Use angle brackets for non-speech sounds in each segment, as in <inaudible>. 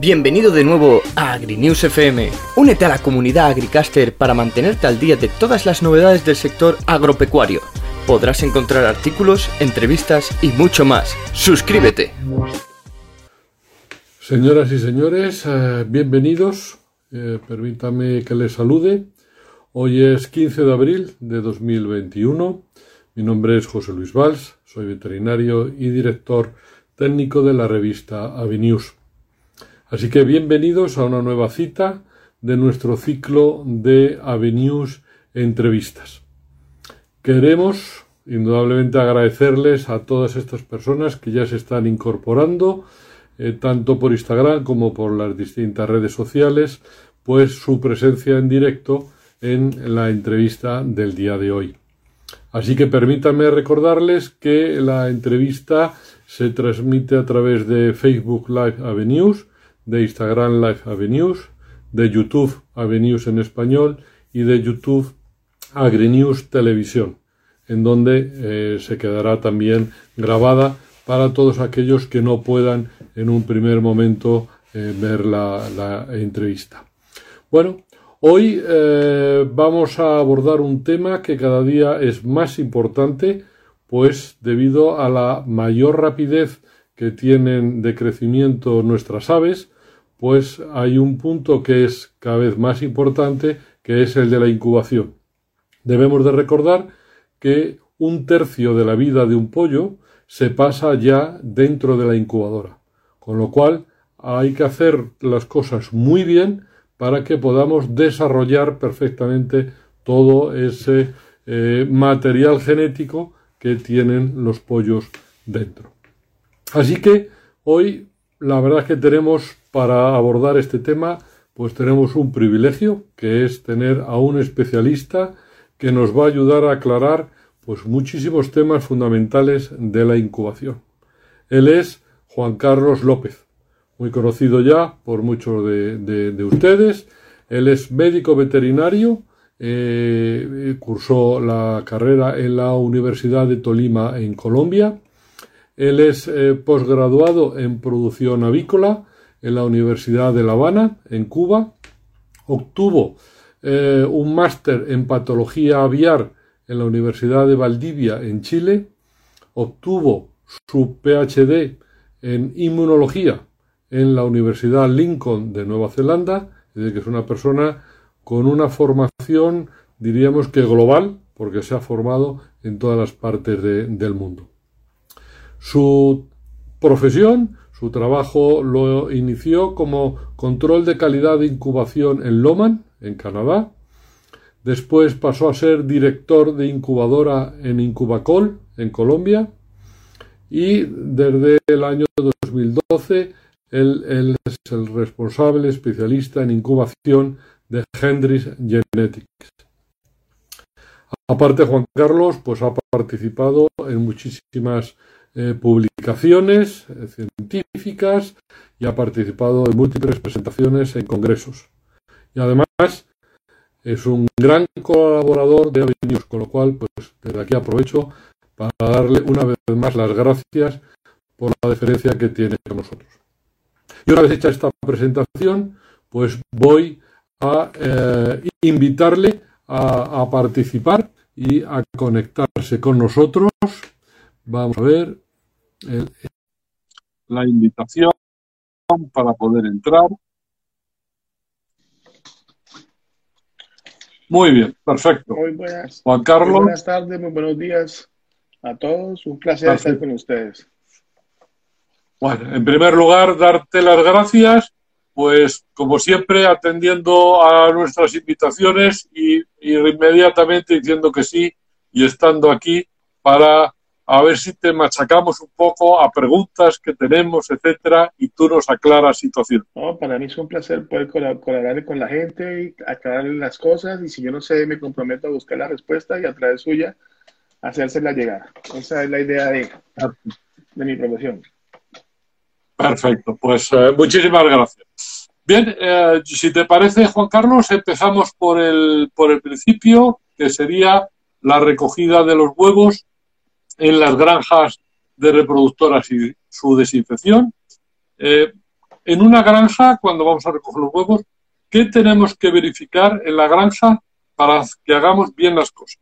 Bienvenido de nuevo a AgriNews FM. Únete a la comunidad Agricaster para mantenerte al día de todas las novedades del sector agropecuario. Podrás encontrar artículos, entrevistas y mucho más. Suscríbete. Señoras y señores, eh, bienvenidos. Eh, permítame que les salude. Hoy es 15 de abril de 2021. Mi nombre es José Luis Valls, soy veterinario y director técnico de la revista AviNews. Así que bienvenidos a una nueva cita de nuestro ciclo de Avenues Entrevistas. Queremos indudablemente agradecerles a todas estas personas que ya se están incorporando, eh, tanto por Instagram como por las distintas redes sociales, pues su presencia en directo en la entrevista del día de hoy. Así que permítanme recordarles que la entrevista se transmite a través de Facebook Live Avenues, de Instagram Live Avenues, de YouTube Avenues en español y de YouTube AgriNews Televisión, en donde eh, se quedará también grabada para todos aquellos que no puedan en un primer momento eh, ver la, entrevista. Bueno, hoy eh, vamos a abordar un tema que cada día es más importante, pues debido a la mayor rapidez que tienen de crecimiento nuestras aves, pues hay un punto que es cada vez más importante, que es el de la incubación. Debemos de recordar que un tercio de la vida de un pollo se pasa ya dentro de la incubadora, con lo cual hay que hacer las cosas muy bien para que podamos desarrollar perfectamente todo ese eh, material genético que tienen los pollos dentro. Así que hoy la verdad es que tenemos para abordar este tema, pues tenemos un privilegio, que es tener a un especialista que nos va a ayudar a aclarar pues muchísimos temas fundamentales de la incubación. Él es Juan Carlos López, muy conocido ya por muchos de, ustedes. Él es médico veterinario, eh, cursó la carrera en la Universidad de Tolima en Colombia. Él es eh, posgraduado en producción avícola en la Universidad de La Habana, en Cuba. Obtuvo eh, un máster en patología aviar en la Universidad de Valdivia, en Chile. Obtuvo su PhD en inmunología en la Universidad Lincoln de Nueva Zelanda, es decir, que es una persona con una formación, diríamos que global, porque se ha formado en todas las partes del mundo. Su profesión su trabajo lo inició como control de calidad de incubación en Loman, en Canadá. Después pasó a ser director de incubadora en Incubacol, en Colombia. Y desde el año 2012 él, es el responsable especialista en incubación de Hendrix Genetics. Aparte, Juan Carlos pues, ha participado en muchísimas eh, publicaciones eh, científicas y ha participado en múltiples presentaciones en congresos. Y además es un gran colaborador de Avenues, con lo cual, pues desde aquí aprovecho para darle una vez más las gracias por la deferencia que tiene con nosotros. Y una vez hecha esta presentación, pues voy a eh, invitarle a participar y a conectarse con nosotros. Vamos a ver la invitación para poder entrar. Muy bien, perfecto. Muy buenas. Juan Carlos. buenas tardes, muy buenos días a todos. Un placer estar con ustedes. Bueno, en primer lugar, darte las gracias, pues como siempre, atendiendo a nuestras invitaciones y, y inmediatamente diciendo que sí y estando aquí para a ver si te machacamos un poco a preguntas que tenemos, etcétera, y tú nos aclaras situación. No, para mí es un placer poder colaborar con la gente y aclararle las cosas, y si yo no sé, me comprometo a buscar la respuesta y a través suya hacérsela llegar. Esa es la idea de, de mi profesión. Perfecto, pues eh, muchísimas gracias. Bien, eh, si te parece, Juan Carlos, empezamos por el, por el principio, que sería la recogida de los huevos en las granjas de reproductoras y su desinfección. Eh, en una granja, cuando vamos a recoger los huevos, ¿qué tenemos que verificar en la granja para que hagamos bien las cosas?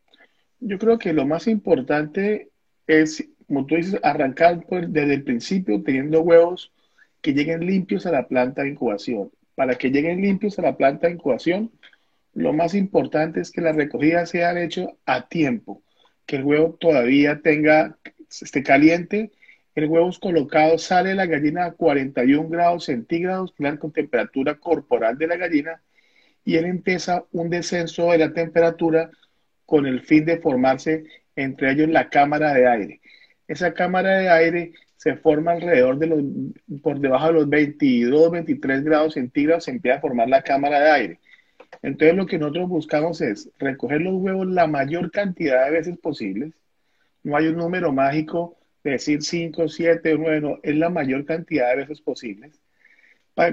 Yo creo que lo más importante es, como tú dices, arrancar desde el principio teniendo huevos que lleguen limpios a la planta de incubación. Para que lleguen limpios a la planta de incubación, lo más importante es que la recogida sea hecho a tiempo, que el huevo todavía tenga, esté caliente, el huevo es colocado, sale la gallina a 41 grados centígrados, con temperatura corporal de la gallina, y él empieza un descenso de la temperatura con el fin de formarse entre ellos la cámara de aire. Esa cámara de aire se forma alrededor de los, por debajo de los 22, 23 grados centígrados, se empieza a formar la cámara de aire. Entonces lo que nosotros buscamos es recoger los huevos la mayor cantidad de veces posibles. No hay un número mágico de decir 5, 7 o 9, no, es la mayor cantidad de veces posibles,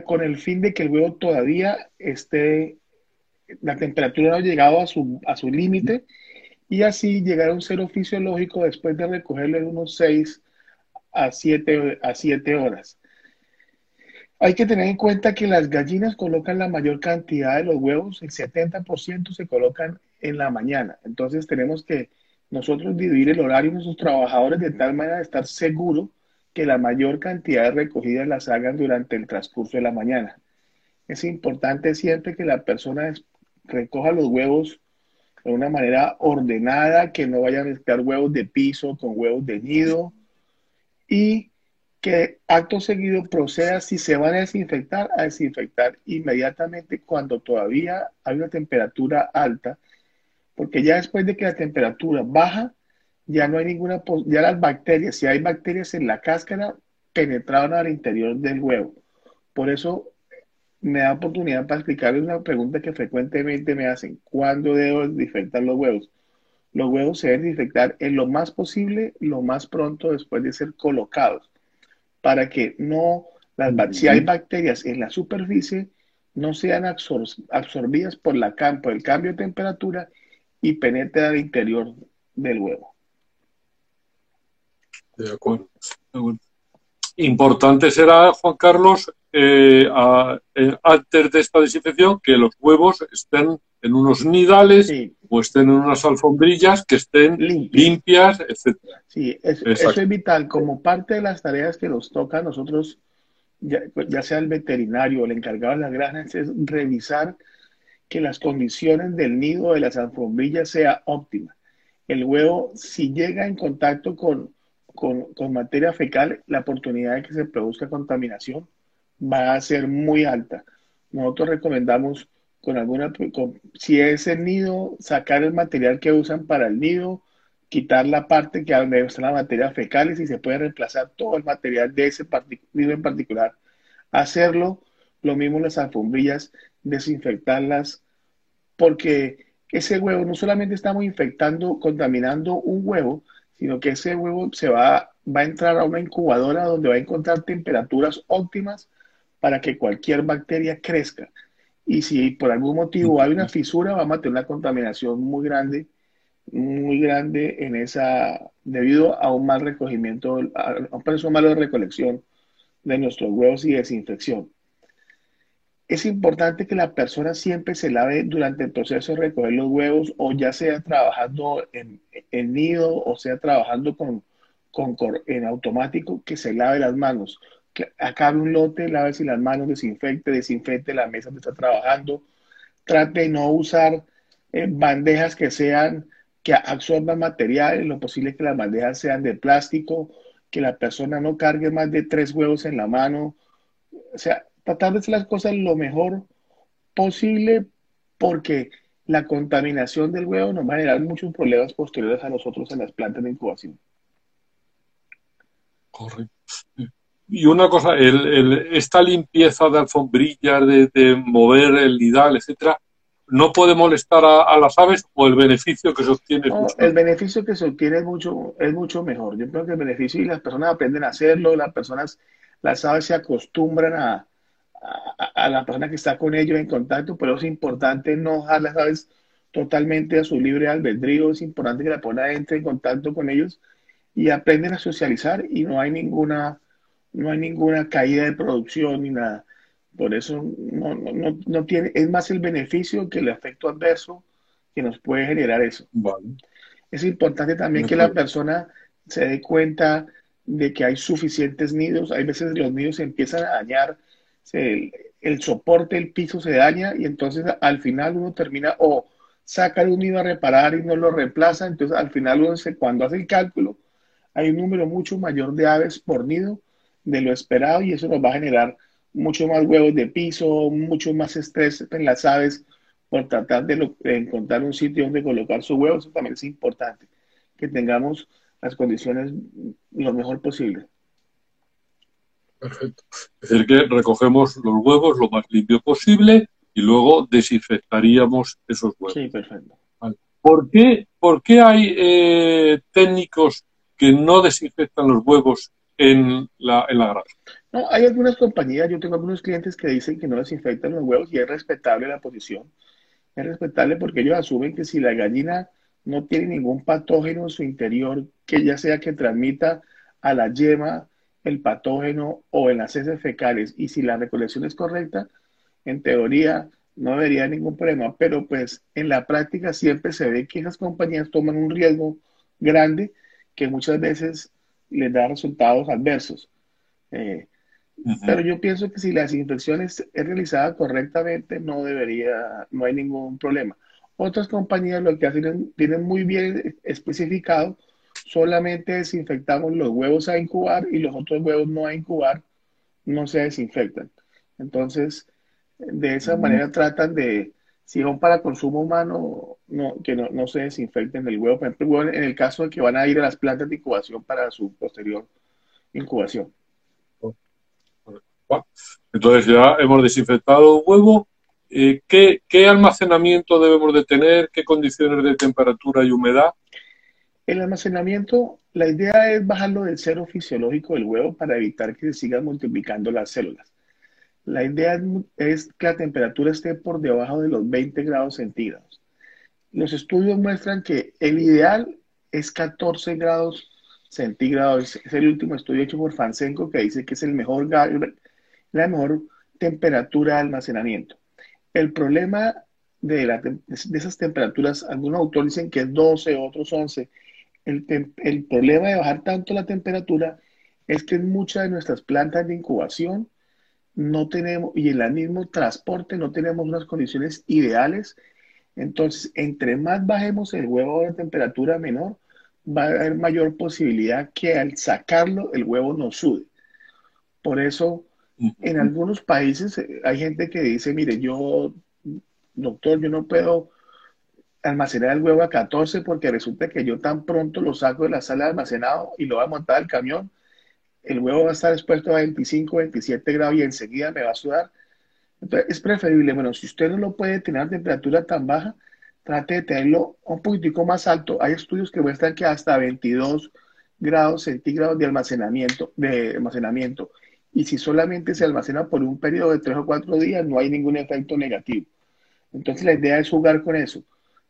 con el fin de que el huevo todavía esté la temperatura no ha llegado a su, a su límite y así llegar a un cero fisiológico después de recogerlo en unos 6 a 7, a 7 horas. Hay que tener en cuenta que las gallinas colocan la mayor cantidad de los huevos, el 70% se colocan en la mañana. Entonces tenemos que nosotros dividir el horario de nuestros trabajadores de tal manera de estar seguro que la mayor cantidad de recogidas las hagan durante el transcurso de la mañana. Es importante siempre que la persona recoja los huevos de una manera ordenada, que no vaya a mezclar huevos de piso con huevos de nido y que acto seguido proceda, si se van a desinfectar, a desinfectar inmediatamente cuando todavía hay una temperatura alta, porque ya después de que la temperatura baja, ya no hay ninguna, ya las bacterias, si hay bacterias en la cáscara, penetraron al interior del huevo. Por eso me da oportunidad para explicarles una pregunta que frecuentemente me hacen. ¿Cuándo debo desinfectar los huevos? Los huevos se deben desinfectar en lo más posible, lo más pronto después de ser colocados, para que no, las, si hay bacterias en la superficie, no sean absorbidas por, la, por el cambio de temperatura y penetren al interior del huevo. De acuerdo. Importante será, Juan Carlos, eh, eh, antes de esta desinfección que los huevos estén en unos nidales o estén en unas alfombrillas que estén limpias, etc. Sí, eso es vital. Como parte de las tareas que nos toca a nosotros, ya, sea el veterinario o el encargado de las granjas, es revisar que las condiciones del nido de las alfombrillas sea óptima. El huevo, si llega en contacto con, con, con materia fecal, la oportunidad de que se produzca contaminación va a ser muy alta. Nosotros recomendamos con alguna, si es el nido, sacar el material que usan para el nido, quitar la parte que está la materia fecal y se puede reemplazar todo el material de ese nido en particular. Hacerlo, lo mismo las alfombrillas, desinfectarlas, porque ese huevo no solamente estamos infectando, contaminando un huevo, sino que ese huevo se va, va a entrar a una incubadora donde va a encontrar temperaturas óptimas para que cualquier bacteria crezca. Y si por algún motivo hay una fisura, vamos a tener una contaminación muy grande, muy grande en esa, debido a un mal recogimiento, a un proceso malo de recolección de nuestros huevos y desinfección. Es importante que la persona siempre se lave durante el proceso de recoger los huevos, o ya sea trabajando en, en nido o sea trabajando con, con, en automático, que se lave las manos acabe un lote, lávese las manos, desinfecte, desinfecte la mesa donde está trabajando, trate de no usar eh, bandejas que sean, que absorban material, lo posible que las bandejas sean de plástico, que la persona no cargue más de tres huevos en la mano, o sea, tratar de hacer las cosas lo mejor posible porque la contaminación del huevo nos va a generar muchos problemas posteriores a nosotros en las plantas de incubación. Correcto. Y una cosa, esta limpieza de alfombrillas, de, mover el lidal, etcétera, no puede molestar a, las aves o el beneficio que se obtiene. el beneficio que se obtiene es mucho, es mucho mejor. Yo creo que el beneficio y las personas aprenden a hacerlo, las personas, las aves se acostumbran a, a, la persona que está con ellos en contacto, pero es importante no dejar las aves totalmente a su libre albedrío, es importante que la persona entre en contacto con ellos y aprenden a socializar y no hay ninguna no hay ninguna caída de producción ni nada. Por eso no, no, no tiene, es más el beneficio que el efecto adverso que nos puede generar eso. Es importante también que la persona se dé cuenta de que hay suficientes nidos. Hay veces los nidos se empiezan a dañar, el, el, soporte del piso se daña y entonces al final uno termina o saca un nido a reparar y no lo reemplaza. Entonces al final uno se, cuando hace el cálculo hay un número mucho mayor de aves por nido de lo esperado y eso nos va a generar mucho más huevos de piso, mucho más estrés en las aves por tratar de, encontrar un sitio donde colocar su huevo. Eso también es importante, que tengamos las condiciones lo mejor posible. Perfecto. Es decir, que recogemos los huevos lo más limpio posible y luego desinfectaríamos esos huevos. Sí, perfecto. ¿Por, qué, ¿Por qué hay eh, técnicos que no desinfectan los huevos en la, en la granja? No, hay algunas compañías, yo tengo algunos clientes que dicen que no desinfectan los huevos y es respetable la posición. Es respetable porque ellos asumen que si la gallina no tiene ningún patógeno en su interior, que ya sea que transmita a la yema el patógeno o en las heces fecales, y si la recolección es correcta, en teoría no debería ningún problema, pero pues en la práctica siempre se ve que esas compañías toman un riesgo grande que muchas veces les da resultados adversos. Eh, pero yo pienso que si la desinfección es, realizada correctamente, no debería, no hay ningún problema. Otras compañías lo que hacen tienen muy bien especificado, solamente desinfectamos los huevos a incubar y los otros huevos no a incubar no se desinfectan. Entonces, de esa manera tratan de, si son para consumo humano, no, que no, no se desinfecten el huevo. Por ejemplo, en el caso de que van a ir a las plantas de incubación para su posterior incubación. Entonces ya hemos desinfectado el huevo. Eh, ¿qué, ¿Qué almacenamiento debemos de tener? ¿Qué condiciones de temperatura y humedad? El almacenamiento, la idea es bajarlo del cero fisiológico del huevo para evitar que se sigan multiplicando las células. La idea es que la temperatura esté por debajo de los 20 grados centígrados. Los estudios muestran que el ideal es 14 grados centígrados. Es el último estudio hecho por Fansenko que dice que es el mejor, la mejor temperatura de almacenamiento. El problema de, de esas temperaturas, algunos autores dicen que es 12, otros 11. El, el problema de bajar tanto la temperatura es que en muchas de nuestras plantas de incubación no tenemos, y en el mismo transporte no tenemos unas condiciones ideales. Entonces, entre más bajemos el huevo de temperatura menor, va a haber mayor posibilidad que al sacarlo el huevo no sude. Por eso, en algunos países eh, hay gente que dice, mire, yo, doctor, yo no puedo almacenar el huevo a 14 porque resulta que yo tan pronto lo saco de la sala de almacenado y lo voy a montar al camión el huevo va a estar expuesto a 25, 27 grados y enseguida me va a sudar. Entonces, es preferible, bueno, si usted no lo puede tener temperatura tan baja, trate de tenerlo un poquitico más alto. Hay estudios que muestran que hasta 22 grados centígrados de almacenamiento, de almacenamiento. Y si solamente se almacena por un periodo de 3 o 4 días, no hay ningún efecto negativo. Entonces, la idea es jugar con eso.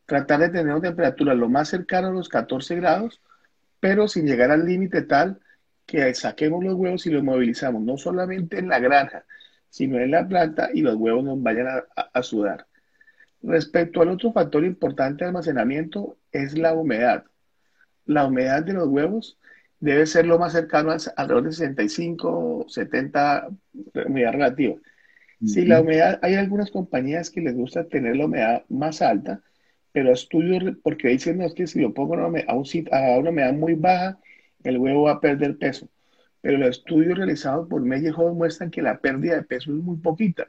Tratar de tener una temperatura lo más cercana a los 14 grados, pero sin llegar al límite tal que saquemos los huevos y los movilizamos, no solamente en la granja, sino en la planta y los huevos nos vayan a, sudar. Respecto al otro factor importante de almacenamiento es la humedad. La humedad de los huevos debe ser lo más cercano a alrededor de 65, 70 humedad relativa. Si la humedad, hay algunas compañías que les gusta tener la humedad más alta, pero estudios, porque dicen no, es que si lo pongo a, a una humedad muy baja, el huevo va a perder peso. Pero los estudios realizados por Meyer muestran que la pérdida de peso es muy poquita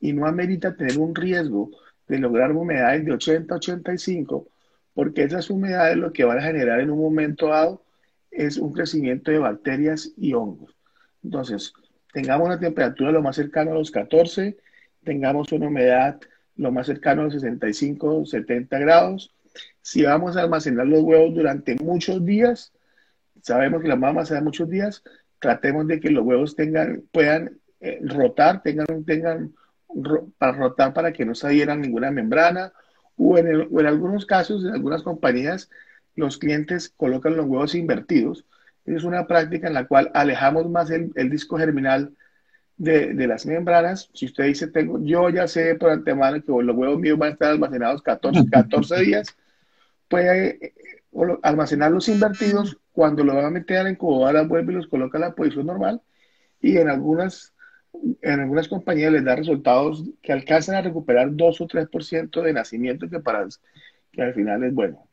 y no amerita tener un riesgo de lograr humedades de 80 85, porque esas humedades lo que van a generar en un momento dado es un crecimiento de bacterias y hongos. Entonces, tengamos una temperatura lo más cercano a los 14, tengamos una humedad lo más cercano a los 65, 70 grados. Si vamos a almacenar los huevos durante muchos días, sabemos que la mamá se da muchos días, tratemos de que los huevos tengan, puedan eh, rotar, tengan, tengan para rotar para que no se adhieran ninguna membrana, o en, en algunos casos, en algunas compañías, los clientes colocan los huevos invertidos, Es una práctica en la cual alejamos más el, disco germinal de, las membranas. Si usted dice, tengo, yo ya sé por antemano que los huevos míos van a estar almacenados 14, 14 <laughs> días, puede eh, almacenarlos invertidos. Cuando lo va a meter a la incubadora, vuelve y los coloca en la posición normal. Y en algunas, en algunas compañías les da resultados que alcanzan a recuperar 2 o 3% de nacimiento, que, para, que al final es bueno.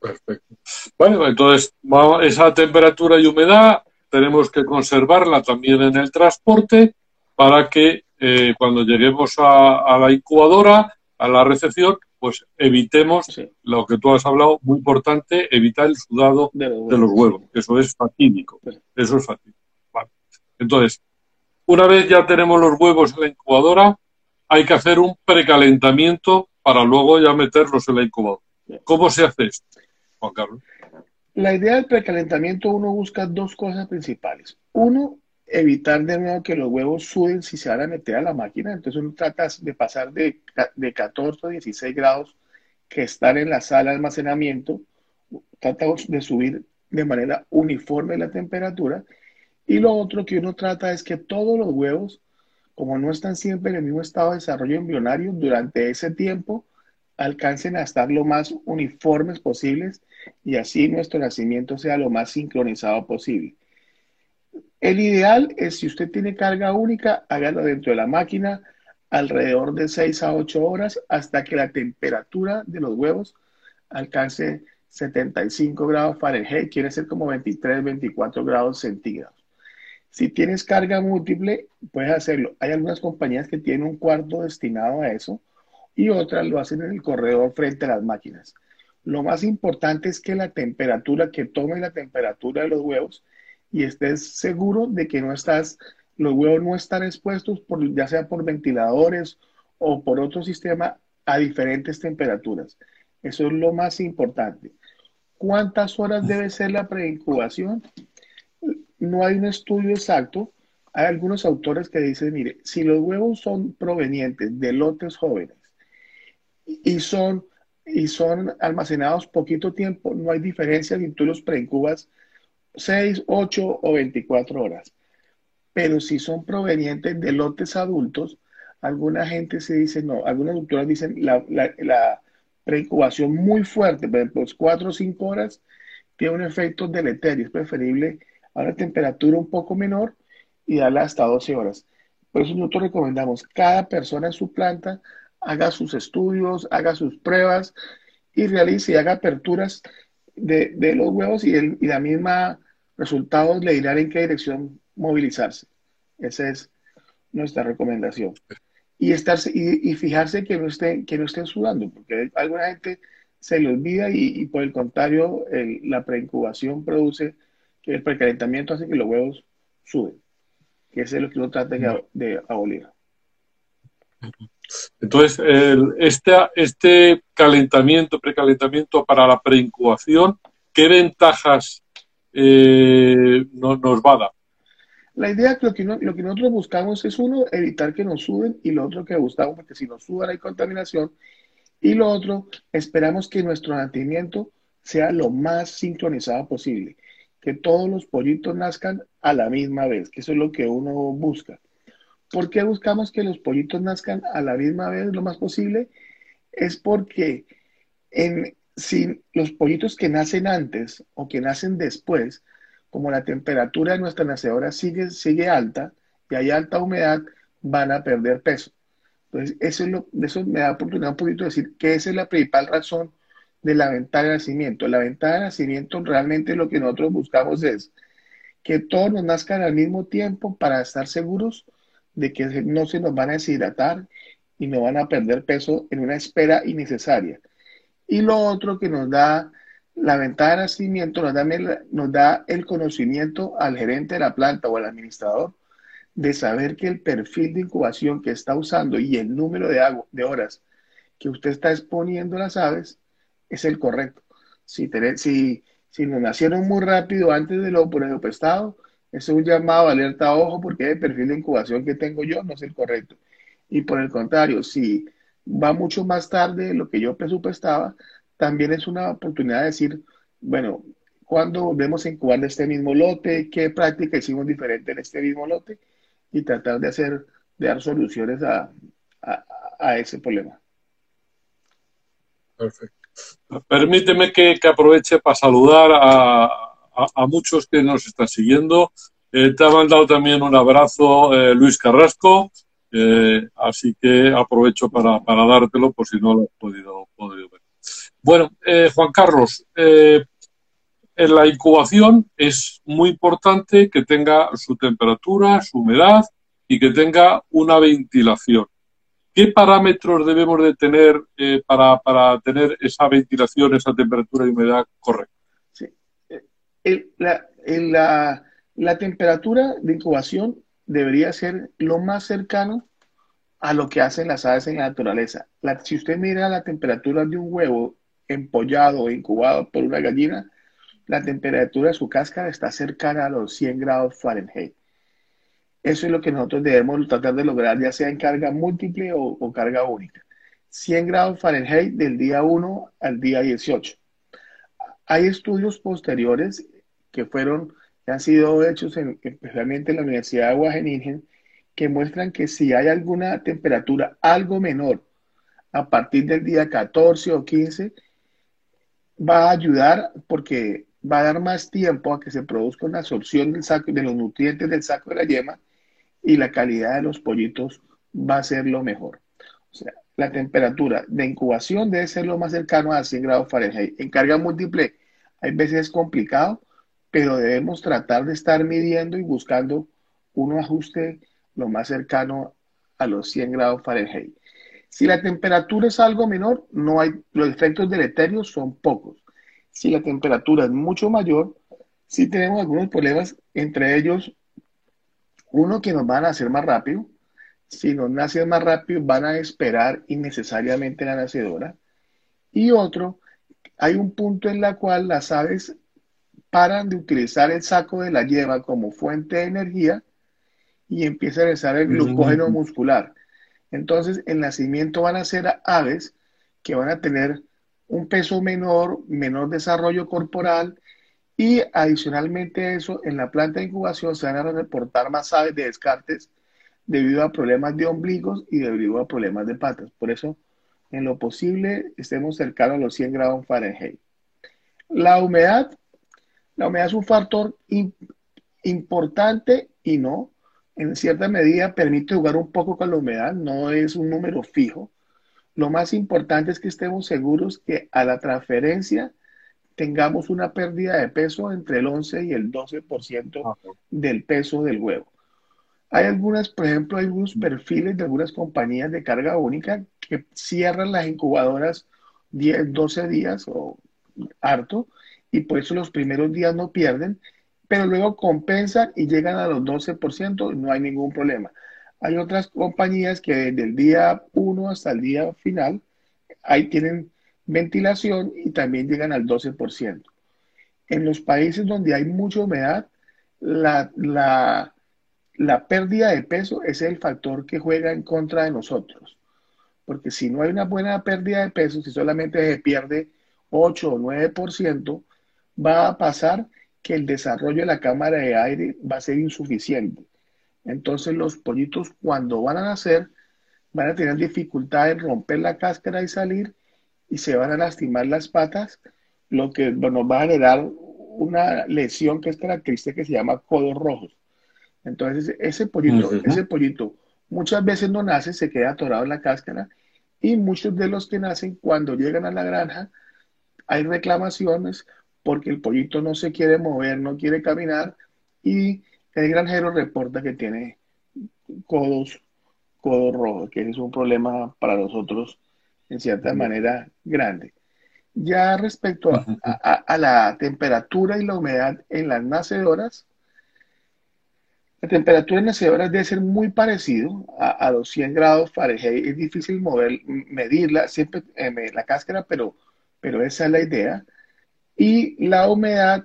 Perfecto. Bueno, entonces esa temperatura y humedad tenemos que conservarla también en el transporte para que eh, cuando lleguemos a, la incubadora, a la recepción, pues evitemos lo que tú has hablado, muy importante, evitar el sudado de los huevos. Eso es fatídico. Eso es fatídico. Entonces, una vez ya tenemos los huevos en la incubadora, hay que hacer un precalentamiento para luego ya meterlos en la incubadora. ¿Cómo se hace esto? Juan Carlos. La idea del precalentamiento, uno busca dos cosas principales. Uno, evitar de nuevo que los huevos suden si se van a meter a la máquina. Entonces uno trata de pasar de, de 14 a 16 grados que están en la sala de almacenamiento, trata de subir de manera uniforme la temperatura. Y lo otro que uno trata es que todos los huevos, como no están siempre en el mismo estado de desarrollo embrionario, durante ese tiempo alcancen a estar lo más uniformes posibles y así nuestro nacimiento sea lo más sincronizado posible. El ideal es si usted tiene carga única, hágalo dentro de la máquina alrededor de 6 a 8 horas hasta que la temperatura de los huevos alcance 75 grados Fahrenheit, quiere ser como 23, 24 grados centígrados. Si tienes carga múltiple, puedes hacerlo. Hay algunas compañías que tienen un cuarto destinado a eso y otras lo hacen en el corredor frente a las máquinas. Lo más importante es que la temperatura, que tome la temperatura de los huevos y estés seguro de que no estás, los huevos no están expuestos por, ya sea por ventiladores o por otro sistema a diferentes temperaturas. Eso es lo más importante. ¿Cuántas horas debe ser la preincubación? No hay un estudio exacto. Hay algunos autores que dicen, mire, si los huevos son provenientes de lotes jóvenes y son, y son almacenados poquito tiempo, no hay diferencia si tú los preincubas 6, 8 o 24 horas. Pero si son provenientes de lotes adultos, alguna gente se dice, no, algunas doctoras dicen la, la, preincubación muy fuerte, pues 4 o 5 horas, tiene un efecto deleterio. Es preferible a una temperatura un poco menor y darla hasta 12 horas. Por eso nosotros recomendamos cada persona en su planta haga sus estudios, haga sus pruebas y realice y haga aperturas de, los huevos y la misma resultados le dirán en qué dirección movilizarse. Esa es nuestra recomendación. Y, estarse, y, fijarse que no, estén, que no estén sudando, porque alguna gente se le olvida y, por el contrario, la preincubación produce que el precalentamiento hace que los huevos suben, que ese es lo que uno trata de, de abolir. Entonces, este, este calentamiento, precalentamiento para la preincubación, ¿qué ventajas eh, nos va a dar? La idea que lo, que nosotros buscamos es uno, evitar que nos suben y lo otro que buscamos, porque si nos suban hay contaminación. Y lo otro, esperamos que nuestro nacimiento sea lo más sincronizado posible, que todos los pollitos nazcan a la misma vez, que eso es lo que uno busca. ¿Por qué buscamos que los pollitos nazcan a la misma vez lo más posible? Es porque en, si los pollitos que nacen antes o que nacen después, como la temperatura de nuestra nacedora sigue, sigue alta y hay alta humedad, van a perder peso. Entonces, eso, es lo, eso me da oportunidad un poquito de decir que esa es la principal razón de la ventana de nacimiento. La ventana de nacimiento realmente lo que nosotros buscamos es que todos nos nazcan al mismo tiempo para estar seguros de que no se nos van a deshidratar y no van a perder peso en una espera innecesaria. Y lo otro que nos da la ventana de nacimiento, nos da, nos da el conocimiento al gerente de la planta o al administrador de saber que el perfil de incubación que está usando y el número de, de horas que usted está exponiendo las aves es el correcto. Si, si, si nos nacieron muy rápido antes de lo por el estado, es un llamado alerta ojo porque el perfil de incubación que tengo yo no es el correcto. Y por el contrario, si va mucho más tarde de lo que yo presupuestaba, también es una oportunidad de decir, bueno, cuándo volvemos a incubar de este mismo lote, qué práctica hicimos diferente en este mismo lote y tratar de hacer, de dar soluciones a, a, ese problema. Perfecto. Permíteme que, aproveche para saludar a, a, muchos que nos están siguiendo. Eh, te ha mandado también un abrazo eh, Luis Carrasco, eh, así que aprovecho para, para, dártelo por si no lo has podido, podido ver. Bueno, Juan Carlos, en la incubación es muy importante que tenga su temperatura, su humedad y que tenga una ventilación. ¿Qué parámetros debemos de tener eh, para, tener esa ventilación, esa temperatura y humedad correcta? Sí. la, la, temperatura de incubación debería ser lo más cercano a lo que hacen las aves en la naturaleza. si usted mira la temperatura de un huevo empollado o incubado por una gallina, la temperatura de su cáscara está cercana a los 100 grados Fahrenheit. Eso es lo que nosotros debemos tratar de lograr, ya sea en carga múltiple o, carga única. 100 grados Fahrenheit del día 1 al día 18. Hay estudios posteriores que fueron, han sido hechos especialmente en la Universidad de Wageningen, que muestran que si hay alguna temperatura algo menor a partir del día 14 o 15, va a ayudar porque va a dar más tiempo a que se produzca una absorción del saco, de los nutrientes del saco de la yema y la calidad de los pollitos va a ser lo mejor. O sea, la temperatura de incubación debe ser lo más cercano a 100 grados Fahrenheit. En carga múltiple, hay veces es complicado, pero debemos tratar de estar midiendo y buscando un ajuste lo más cercano a los 100 grados Fahrenheit. Si la temperatura es algo menor, no hay, los efectos deleterios son pocos si la temperatura es mucho mayor, sí tenemos algunos problemas, entre ellos uno que nos van a hacer más rápido. Si nos nacen más rápido, van a esperar innecesariamente la nacedora. Y otro, hay un punto en la cual las aves paran de utilizar el saco de la yema como fuente de energía y empiezan a usar el glucógeno muscular. Entonces, el nacimiento van a ser aves que van a tener un peso menor, menor desarrollo corporal y adicionalmente a eso, en la planta de incubación se van a reportar más aves de descartes debido a problemas de ombligos y debido a problemas de patas. Por eso, en lo posible, estemos cercanos a los 100 grados Fahrenheit. La humedad, la humedad es un factor importante y no, en cierta medida permite jugar un poco con la humedad, no es un número fijo, lo más importante es que estemos seguros que a la transferencia tengamos una pérdida de peso entre el 11 y el 12% del peso del huevo. Hay algunas, por ejemplo, hay algunos perfiles de algunas compañías de carga única que cierran las incubadoras 10, 12 días o harto y por eso los primeros días no pierden, pero luego compensan y llegan a los 12% y no hay ningún problema. Hay otras compañías que desde el día 1 hasta el día final, ahí tienen ventilación y también llegan al 12%. En los países donde hay mucha humedad, la, la, pérdida de peso es el factor que juega en contra de nosotros. Porque si no hay una buena pérdida de peso, si solamente se pierde 8 o 9%, va a pasar que el desarrollo de la cámara de aire va a ser insuficiente. Entonces los pollitos cuando van a nacer van a tener dificultad en romper la cáscara y salir y se van a lastimar las patas, lo que nos va a generar una lesión que es característica que se llama codos rojos. Entonces ese pollito, ese pollito muchas veces no nace, se queda atorado en la cáscara y muchos de los que nacen cuando llegan a la granja hay reclamaciones porque el pollito no se quiere mover, no quiere caminar y el granjero reporta que tiene codos, codos rojos, que es un problema para nosotros en cierta manera grande. Ya respecto a, la temperatura y la humedad en las nacedoras, la temperatura en nacedoras debe ser muy parecido a, los 100 grados Fahrenheit. Es difícil mover, medirla, siempre eh, la cáscara, pero, pero esa es la idea. Y la humedad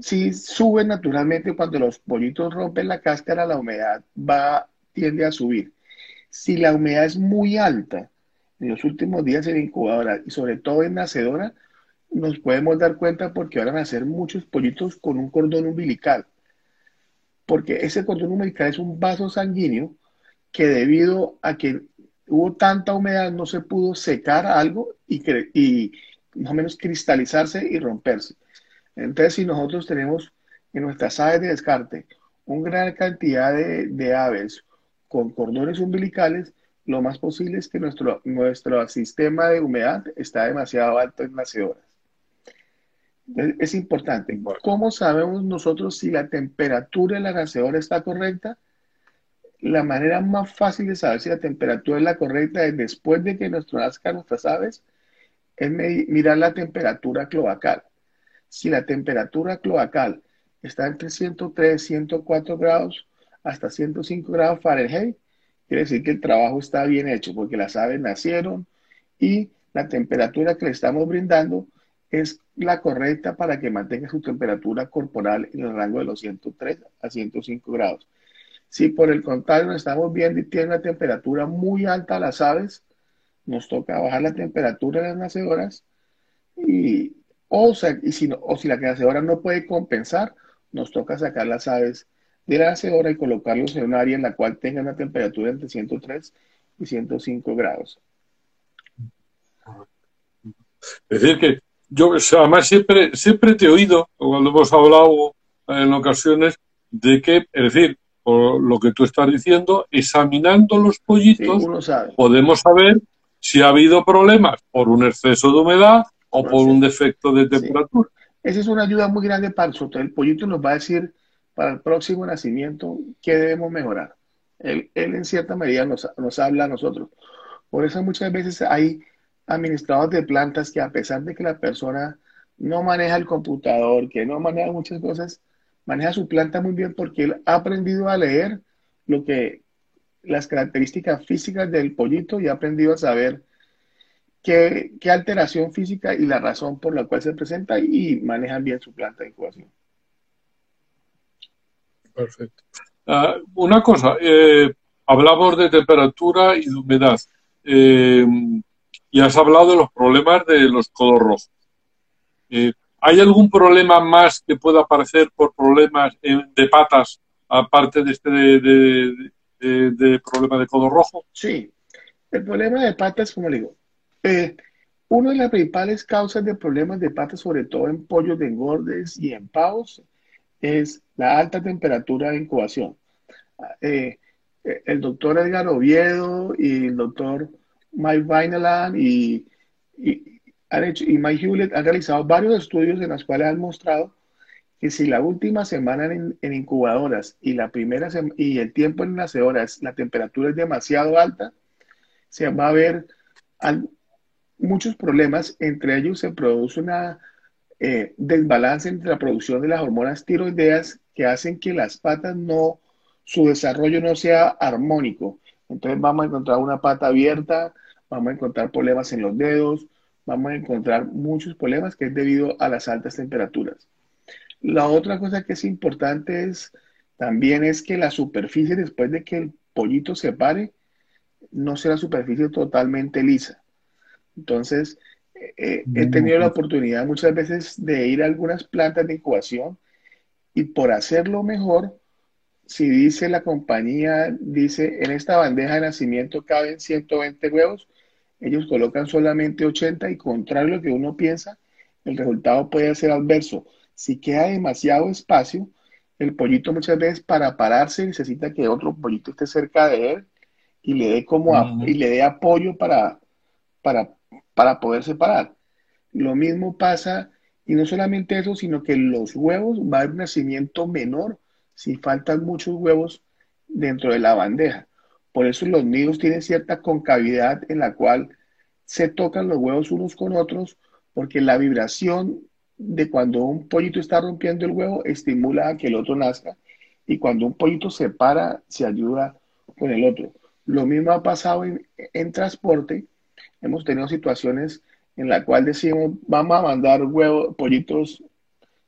si sube naturalmente cuando los pollitos rompen la cáscara, la humedad va, tiende a subir. Si la humedad es muy alta en los últimos días en incubadora y sobre todo en nacedora, nos podemos dar cuenta porque van a muchos pollitos con un cordón umbilical. Porque ese cordón umbilical es un vaso sanguíneo que debido a que hubo tanta humedad no se pudo secar algo y más o menos cristalizarse y romperse. Entonces, si nosotros tenemos en nuestras aves de descarte una gran cantidad de, de aves con cordones umbilicales, lo más posible es que nuestro, nuestro sistema de humedad está demasiado alto en nacedoras. Es importante. ¿Cómo sabemos nosotros si la temperatura en la nacedora está correcta? La manera más fácil de saber si la temperatura es la correcta es después de que nuestro nazcan nuestras aves, es mirar la temperatura cloacal. Si la temperatura cloacal está entre 103, 104 grados hasta 105 grados Fahrenheit, quiere decir que el trabajo está bien hecho porque las aves nacieron y la temperatura que le estamos brindando es la correcta para que mantenga su temperatura corporal en el rango de los 103 a 105 grados. Si por el contrario estamos viendo y tiene una temperatura muy alta las aves, nos toca bajar la temperatura de las nacedoras y, o, y si, o si la nacedora no puede compensar, nos toca sacar las aves de la nacedora y colocarlos en un área en la cual tenga una temperatura entre 103 y 105 grados. Es decir, que yo además siempre, siempre te he oído, cuando hemos hablado en ocasiones, de que, es decir, por lo que tú estás diciendo, examinando los pollitos, podemos saber si ha habido problemas por un exceso de humedad o por un defecto de temperatura. Esa es una ayuda muy grande para nosotros. El pollito nos va a decir para el próximo nacimiento qué debemos mejorar. Él, en cierta medida nos, nos habla a nosotros. Por eso muchas veces hay administradores de plantas que a pesar de que la persona no maneja el computador, que no maneja muchas cosas, maneja su planta muy bien porque él ha aprendido a leer lo que las características físicas del pollito y ha aprendido a saber qué, qué alteración física y la razón por la cual se presenta y manejan bien su planta de incubación. Perfecto. Ah, una cosa, eh, hablamos de temperatura y de humedad. Eh, y has hablado de los problemas de los codos rojos. Eh, ¿Hay algún problema más que pueda aparecer por problemas de patas, aparte de este de, problema de codo rojo? Sí, el problema de patas, como le digo, eh, una de las principales causas de problemas de patas, sobre todo en pollos de engordes y en pavos, es la alta temperatura de incubación. Eh, el doctor Edgar Oviedo y el doctor Mike Vineland y, y, y Mike Hewlett han realizado varios estudios en los cuales han mostrado que si la última semana en, incubadoras y la primera y el tiempo en nacedoras la temperatura es demasiado alta, se va a ver muchos problemas, entre ellos se produce una eh, desbalance entre la producción de las hormonas tiroideas que hacen que las patas no, su desarrollo no sea armónico. Entonces vamos a encontrar una pata abierta, vamos a encontrar problemas en los dedos, vamos a encontrar muchos problemas que es debido a las altas temperaturas. La otra cosa que es importante es también es que la superficie después de que el pollito se pare no sea la superficie totalmente lisa. Entonces, eh, he tenido la oportunidad muchas veces de ir a algunas plantas de incubación y por hacerlo mejor, si dice la compañía, dice en esta bandeja de nacimiento caben 120 huevos, ellos colocan solamente 80 y contrario a lo que uno piensa, el resultado puede ser adverso. Si queda demasiado espacio, el pollito muchas veces para pararse necesita que otro pollito esté cerca de él y le dé como y le dé apoyo para, para, para poder separar. Lo mismo pasa, y no solamente eso, sino que los huevos va a haber un nacimiento menor si faltan muchos huevos dentro de la bandeja. Por eso los nidos tienen cierta concavidad en la cual se tocan los huevos unos con otros, porque la vibración de cuando un pollito está rompiendo el huevo estimula a que el otro nazca, y cuando un pollito se para, se ayuda con el otro. Lo mismo ha pasado en, en transporte. Hemos tenido situaciones en la cual decimos, vamos a mandar huevos, pollitos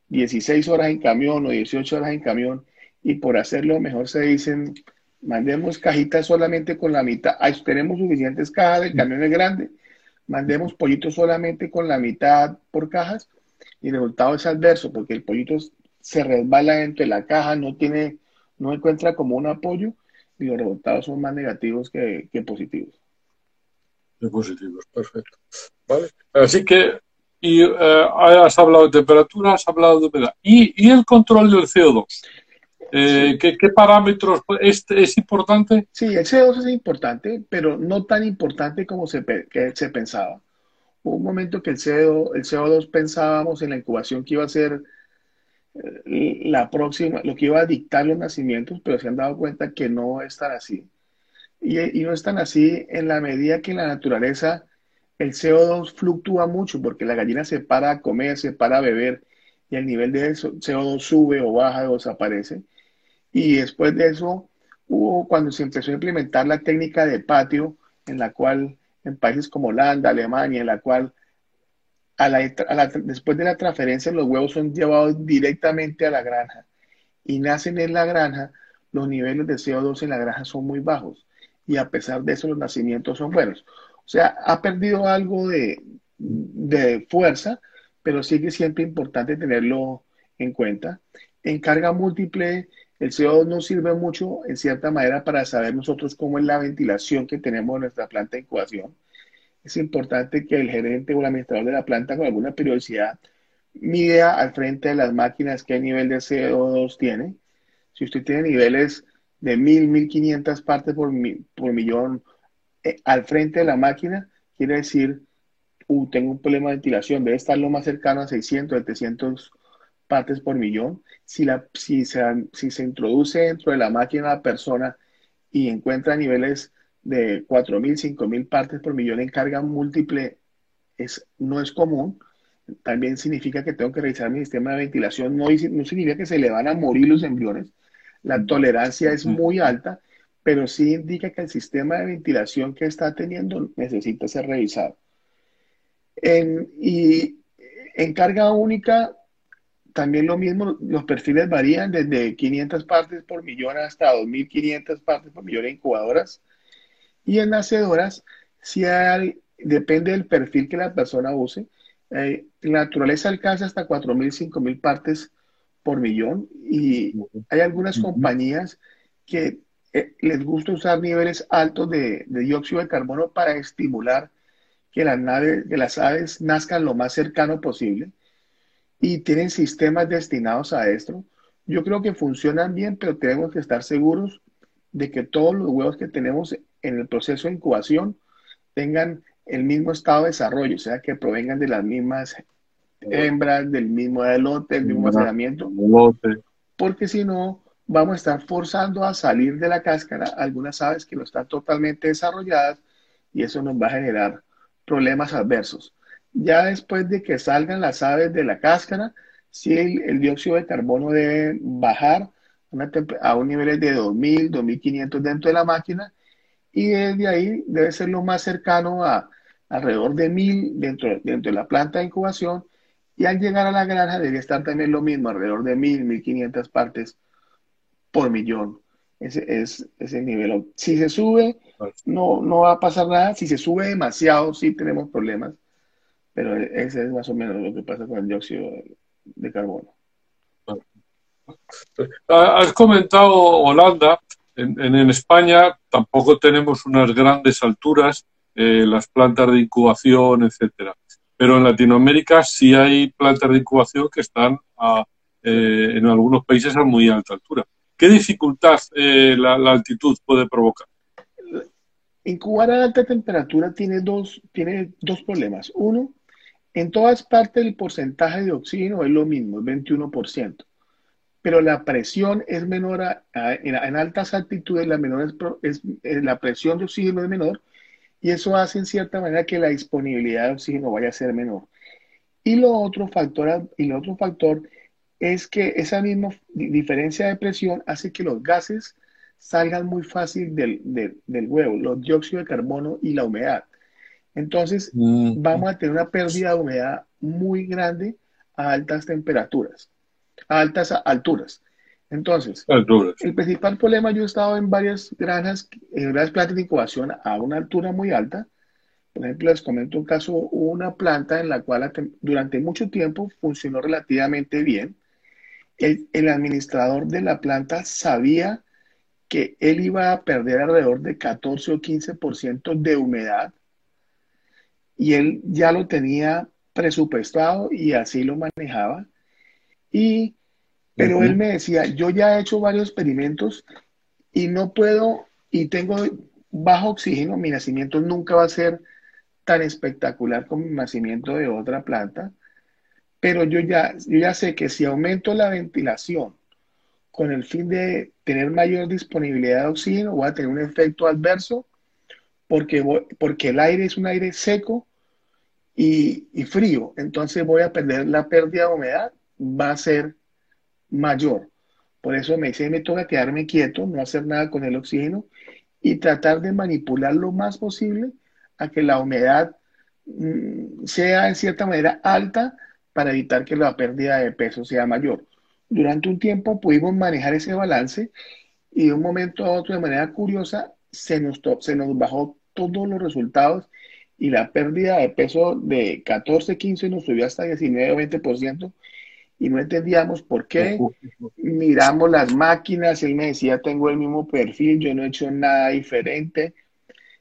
16 horas en camión o 18 horas en camión, y por hacerlo mejor se dicen, mandemos cajitas solamente con la mitad. Ahí tenemos suficientes cajas, el camión es grande, mandemos pollitos solamente con la mitad por cajas y el resultado es adverso porque el pollito se resbala dentro de la caja, no tiene, no encuentra como un apoyo y los resultados son más negativos que, positivos. De positivos, perfecto. ¿Vale? Así que, y eh, has hablado de temperatura, has hablado de humedad. ¿Y, el control del CO2? Eh, ¿qué, parámetros es, es, importante? Sí, el CO2 es importante, pero no tan importante como se, que se pensaba. Hubo un momento que el, CO, el CO2 pensábamos en la incubación que iba a ser eh, la próxima, lo que iba a dictar los nacimientos, pero se han dado cuenta que no es tan así. Y, no es tan así en la medida que en la naturaleza el CO2 fluctúa mucho porque la gallina se para a comer, se para a beber y el nivel de CO2 sube o baja o desaparece. Y después de eso, cuando se empezó a implementar la técnica de patio, en la cual en países como Holanda, Alemania, en la cual después de la transferencia los huevos son llevados directamente a la granja y nacen en la granja, los niveles de CO2 en la granja son muy bajos y a pesar de eso los nacimientos son buenos. O sea, ha perdido algo de, de fuerza, pero sigue siempre importante tenerlo en cuenta. En carga múltiple el CO2 nos sirve mucho, en cierta manera, para saber nosotros cómo es la ventilación que tenemos en nuestra planta de incubación. Es importante que el gerente o el administrador de la planta con alguna periodicidad mida al frente de las máquinas qué nivel de CO2 tiene. Si usted tiene niveles de 1000, 1500 partes por, por millón eh, al frente de la máquina, quiere decir, uh, tengo un problema de ventilación, debe estar lo más cercano a 600, 700 partes por millón. Si, la, si, se, si se introduce dentro de la máquina la persona y encuentra niveles de 4.000, 5.000 partes por millón en carga múltiple, es, no es común. También significa que tengo que revisar mi sistema de ventilación. No, no significa que se le van a morir los embriones. La tolerancia es muy alta, pero sí indica que el sistema de ventilación que está teniendo necesita ser revisado. y en carga única, también lo mismo, los perfiles varían desde 500 partes por millón hasta 2500 partes por millón en incubadoras. Y en nacedoras, si hay, depende del perfil que la persona use. Eh, la naturaleza alcanza hasta 4000, 5000 partes por millón. Y hay algunas compañías que eh, les gusta usar niveles altos de, dióxido de carbono para estimular que las, naves, que las aves nazcan lo más cercano posible y tienen sistemas destinados a esto. Yo creo que funcionan bien, pero tenemos que estar seguros de que todos los huevos que tenemos en el proceso de incubación tengan el mismo estado de desarrollo, o sea, que provengan de las mismas hembras, del mismo elote, del mismo almacenamiento. Porque si no, vamos a estar forzando a salir de la cáscara algunas aves que no están totalmente desarrolladas y eso nos va a generar problemas adversos ya después de que salgan las aves de la cáscara, si el, dióxido de carbono debe bajar a un nivel de 2000, 2500 dentro de la máquina y desde ahí debe ser lo más cercano a alrededor de 1000 dentro, dentro de la planta de incubación y al llegar a la granja debería estar también lo mismo, alrededor de 1000, 1500 partes por millón. Ese es, ese nivel. Si se sube, no, no va a pasar nada. Si se sube demasiado, sí tenemos problemas pero ese es más o menos lo que pasa con el dióxido de carbono. Has comentado Holanda. En, España tampoco tenemos unas grandes alturas, eh, las plantas de incubación, etcétera. Pero en Latinoamérica sí hay plantas de incubación que están eh, en algunos países a muy alta altura. ¿Qué dificultad eh, la, la, altitud puede provocar? Incubar a alta temperatura tiene dos, tiene dos problemas. Uno, en todas partes el porcentaje de oxígeno es lo mismo, es 21%, pero la presión es menor, en, altas altitudes la, menor es, eh, la presión de oxígeno es menor y eso hace en cierta manera que la disponibilidad de oxígeno vaya a ser menor. Y lo otro factor, y lo otro factor es que esa misma diferencia de presión hace que los gases salgan muy fácil del, del huevo, los dióxidos de carbono y la humedad. Entonces, mm. vamos a tener una pérdida de humedad muy grande a altas temperaturas, a altas alturas. Entonces, el principal problema, yo he estado en varias granjas, en varias plantas de incubación a una altura muy alta, Por ejemplo, les comento un caso, una planta en la cual durante mucho tiempo funcionó relativamente bien. El, el, administrador de la planta sabía que él iba a perder alrededor de 14 o 15% de humedad y él ya lo tenía presupuestado y así lo manejaba. Y, pero él me decía, yo ya he hecho varios experimentos y no puedo, y tengo bajo oxígeno, mi nacimiento nunca va a ser tan espectacular como el nacimiento de otra planta, pero yo ya, yo ya sé que si aumento la ventilación con el fin de tener mayor disponibilidad de oxígeno, voy a tener un efecto adverso porque, porque el aire es un aire seco y, frío, entonces voy a perder la pérdida de humedad, va a ser mayor. Por eso me dice, me toca quedarme quieto, no hacer nada con el oxígeno y tratar de manipular lo más posible a que la humedad mm, sea en cierta manera alta para evitar que la pérdida de peso sea mayor. Durante un tiempo pudimos manejar ese balance y de un momento a otro, de manera curiosa, se nos, se nos bajó todos los resultados y la pérdida de peso de 14, 15 nos subió hasta 19 o 20% y no entendíamos por qué. Miramos las máquinas, él me decía, tengo el mismo perfil, yo no he hecho nada diferente.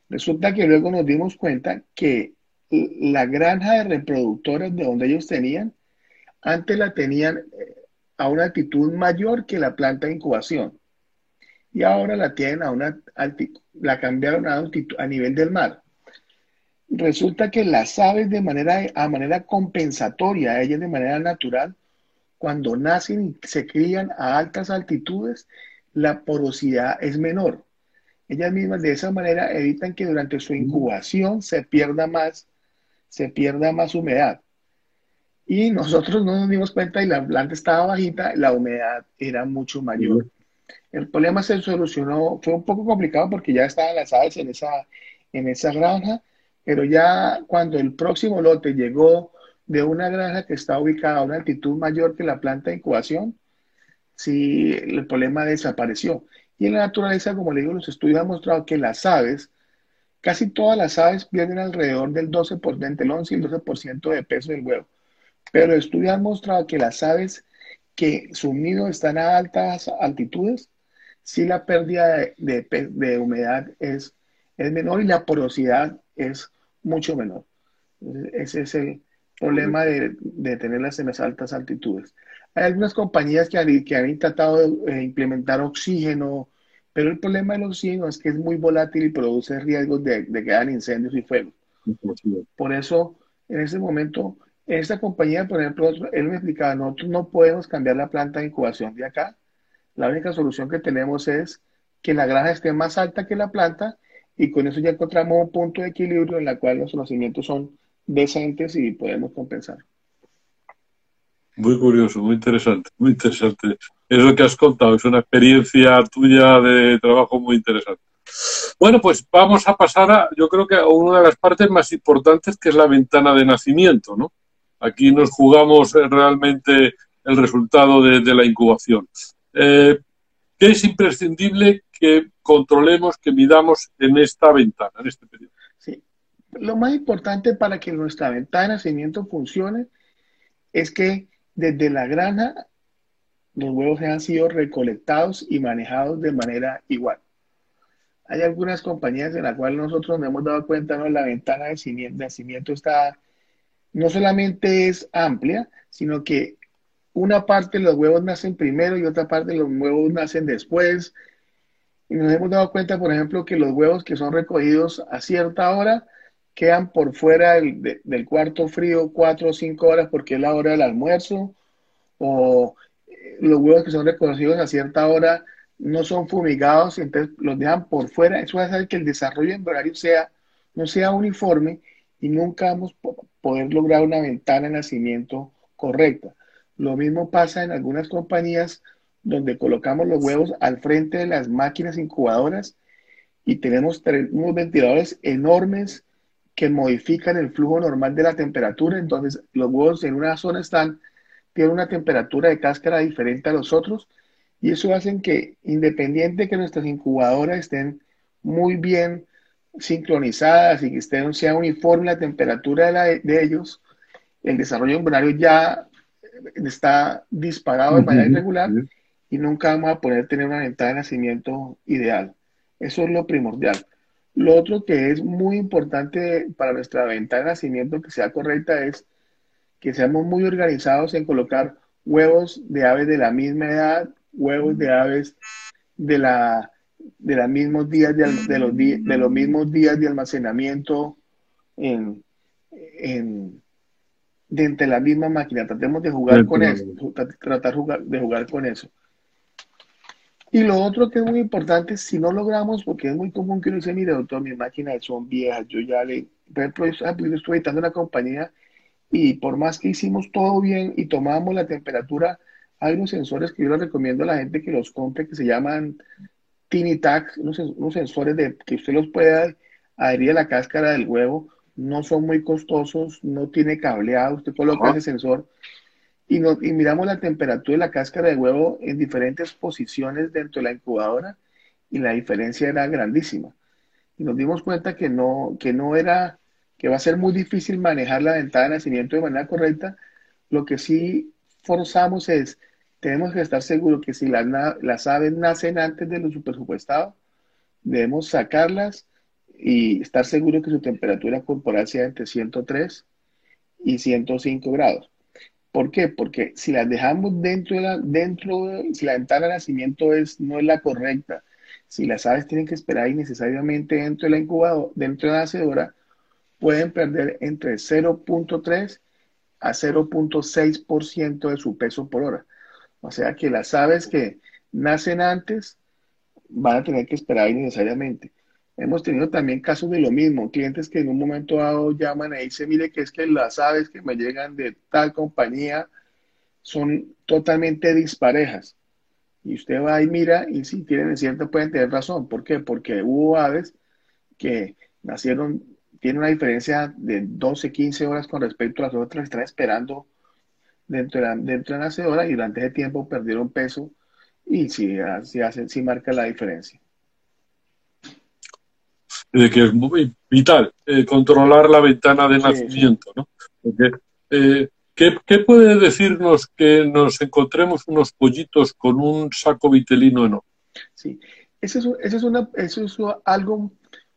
Resulta que luego nos dimos cuenta que la granja de reproductores de donde ellos tenían, antes la tenían eh, a una altitud mayor que la planta de incubación. Y ahora la tienen a una altitud, la cambiaron a, altitud, a nivel del mar. Resulta que las aves de manera, a manera compensatoria, ellas de manera natural, cuando nacen y se crían a altas altitudes, la porosidad es menor. Ellas mismas de esa manera evitan que durante su incubación se pierda más, se pierda más humedad. Y nosotros no nos dimos cuenta y la planta estaba bajita, la humedad era mucho mayor. El problema se solucionó, fue un poco complicado porque ya estaban las aves en esa, en esa granja, pero ya cuando el próximo lote llegó de una granja que está ubicada a una altitud mayor que la planta de incubación, sí, el problema desapareció. Y en la naturaleza, como le digo, los estudios han mostrado que las aves, casi todas las aves pierden alrededor del 12%, entre el 11 y el 12% de peso del huevo. Pero los estudios han mostrado que las aves que su nido están a altas altitudes, sí la pérdida de, humedad es, es menor y la porosidad es mucho menor. Ese es el problema de, de tenerlas en las altas altitudes. Hay algunas compañías que han, que han intentado eh, implementar oxígeno, pero el problema del oxígeno es que es muy volátil y produce riesgos de, de que hagan incendios y fuego. Por eso, en ese momento, en esta compañía, por ejemplo, él me explicaba, nosotros no podemos cambiar la planta de incubación de acá. La única solución que tenemos es que la granja esté más alta que la planta y con eso ya encontramos un punto de equilibrio en la cual los conocimientos son decentes y podemos compensar. Muy curioso, muy interesante, muy interesante. Eso que has contado es una experiencia tuya de trabajo muy interesante. Bueno, pues vamos a pasar a, yo creo que a una de las partes más importantes que es la ventana de nacimiento, ¿no? Aquí nos jugamos realmente el resultado de, la incubación. Eh, ¿Qué es imprescindible que controlemos, que midamos en esta ventana, en este periodo? Sí. Lo más importante para que nuestra ventana de nacimiento funcione es que desde la granja los huevos han sido recolectados y manejados de manera igual. Hay algunas compañías en las cuales nosotros nos hemos dado cuenta, ¿no? La ventana de nacimiento está, no solamente es amplia, sino que una parte de los huevos nacen primero y otra parte de los huevos nacen después. Y nos hemos dado cuenta, por ejemplo, que los huevos que son recogidos a cierta hora quedan por fuera del, cuarto frío cuatro o cinco horas porque es la hora del almuerzo. O eh, los huevos que son recogidos a cierta hora no son fumigados, entonces los dejan por fuera. Eso va a hacer que el desarrollo embrionario sea, no sea uniforme y nunca vamos a poder lograr una ventana de nacimiento correcta. Lo mismo pasa en algunas compañías donde colocamos los huevos al frente de las máquinas incubadoras y tenemos unos ventiladores enormes que modifican el flujo normal de la temperatura. Entonces, los huevos en una zona están, tienen una temperatura de cáscara diferente a los otros y eso hace que, independiente que nuestras incubadoras estén muy bien sincronizadas y que estén, sea uniforme la temperatura de, de ellos, el desarrollo embrionario ya está disparado de manera irregular y nunca vamos a poder tener una ventana de nacimiento ideal. Eso es lo primordial. Lo otro que es muy importante para nuestra ventana de nacimiento que sea correcta es que seamos muy organizados en colocar huevos de aves de la misma edad, huevos de aves de la de los mismos días de, los, de los mismos días de almacenamiento en, en de la misma máquina. Tratemos de jugar con eso, tratar de jugar con eso. Y lo otro que es muy importante, si no logramos, porque es muy común que uno dice, mire, doctor, mis máquinas son viejas, yo ya le, por ejemplo, yo estuve editando una compañía y por más que hicimos todo bien y tomamos la temperatura, hay unos sensores que yo les recomiendo a la gente que los compre que se llaman Tiny Tags, unos, sensores de, que usted los pueda adherir a la cáscara del huevo, no son muy costosos, no tiene cableado, usted coloca ese sensor y, y miramos la temperatura de la cáscara de huevo en diferentes posiciones dentro de la incubadora y la diferencia era grandísima. Y nos dimos cuenta que no, que no era, que va a ser muy difícil manejar la ventana de nacimiento de manera correcta. Lo que sí forzamos es, tenemos que estar seguros que si las, las aves nacen antes de lo presupuestado, debemos sacarlas y estar seguros que su temperatura corporal sea entre 103 y 105 grados. ¿Por qué? Porque si las dejamos dentro de la, dentro si la ventana de nacimiento es, no es la correcta, si las aves tienen que esperar innecesariamente dentro de la incubadora, dentro de la nacedora, pueden perder entre 0.3 a 0.6% de su peso por hora. O sea que las aves que nacen antes van a tener que esperar innecesariamente. Hemos tenido también casos de lo mismo, clientes que en un momento dado llaman y dicen, mire que es que las aves que me llegan de tal compañía son totalmente disparejas. Y usted va y mira y si tienen cierto pueden tener razón. ¿Por qué? Porque hubo aves que nacieron, tienen una diferencia de 12, 15 horas con respecto a las otras están esperando dentro de la, dentro de la nacedora y durante ese tiempo perdieron peso y sí, sí, hace, sí marca la diferencia de que es muy vital eh, controlar la ventana de nacimiento, ¿no? Eh, ¿qué, puede decirnos que nos encontremos unos pollitos con un saco vitelino no? Sí, eso es, eso es, una, eso es algo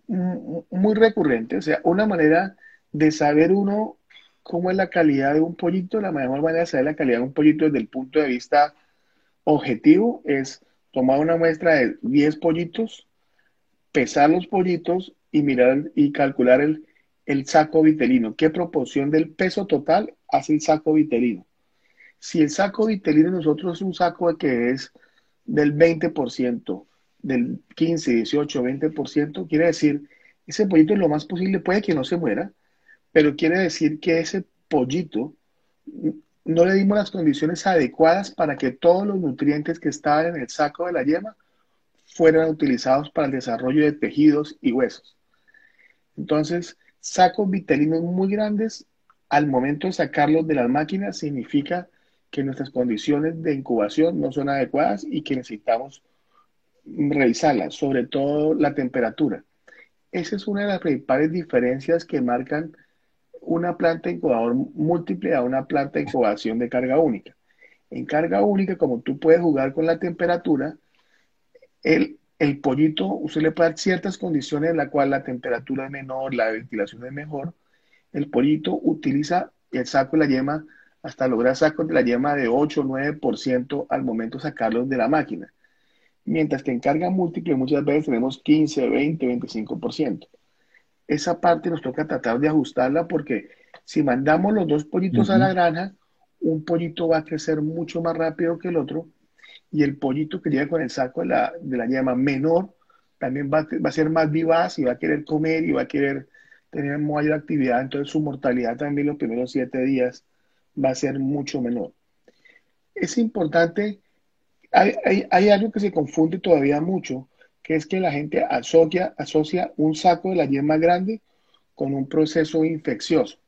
muy recurrente, o sea, una manera de saber uno cómo es la calidad de un pollito, la mejor manera de saber la calidad de un pollito desde el punto de vista objetivo es tomar una muestra de 10 pollitos, pesar los pollitos y mirar y calcular el, el saco vitelino. ¿Qué proporción del peso total hace el saco vitelino? Si el saco vitelino nosotros es un saco que es del 20%, del 15, 18, 20%, quiere decir, ese pollito lo más posible puede que no se muera, pero quiere decir que ese pollito no le dimos las condiciones adecuadas para que todos los nutrientes que estaban en el saco de la yema fueran utilizados para el desarrollo de tejidos y huesos. Entonces, sacos vitalinos muy grandes, al momento de sacarlos de las máquinas, significa que nuestras condiciones de incubación no son adecuadas y que necesitamos revisarlas, sobre todo la temperatura. Esa es una de las principales diferencias que marcan una planta incubador múltiple a una planta incubación de carga única. En carga única, como tú puedes jugar con la temperatura, el, el pollito, usted le puede dar ciertas condiciones en las cuales la temperatura es menor, la ventilación es mejor. El pollito utiliza el saco de la yema hasta lograr sacos de la yema de 8 o 9% al momento de sacarlos de la máquina. Mientras que en carga múltiple muchas veces tenemos 15, 20, 25%. Esa parte nos toca tratar de ajustarla porque si mandamos los dos pollitos a la granja, un pollito va a crecer mucho más rápido que el otro y el pollito que llega con el saco de la, de la llama menor también va, va, a ser más vivaz y va a querer comer y va a querer tener mayor actividad, entonces su mortalidad también los primeros siete días va a ser mucho menor. Es importante, hay, hay, hay algo que se confunde todavía mucho, que es que la gente asocia, asocia un saco de la yema grande con un proceso infeccioso.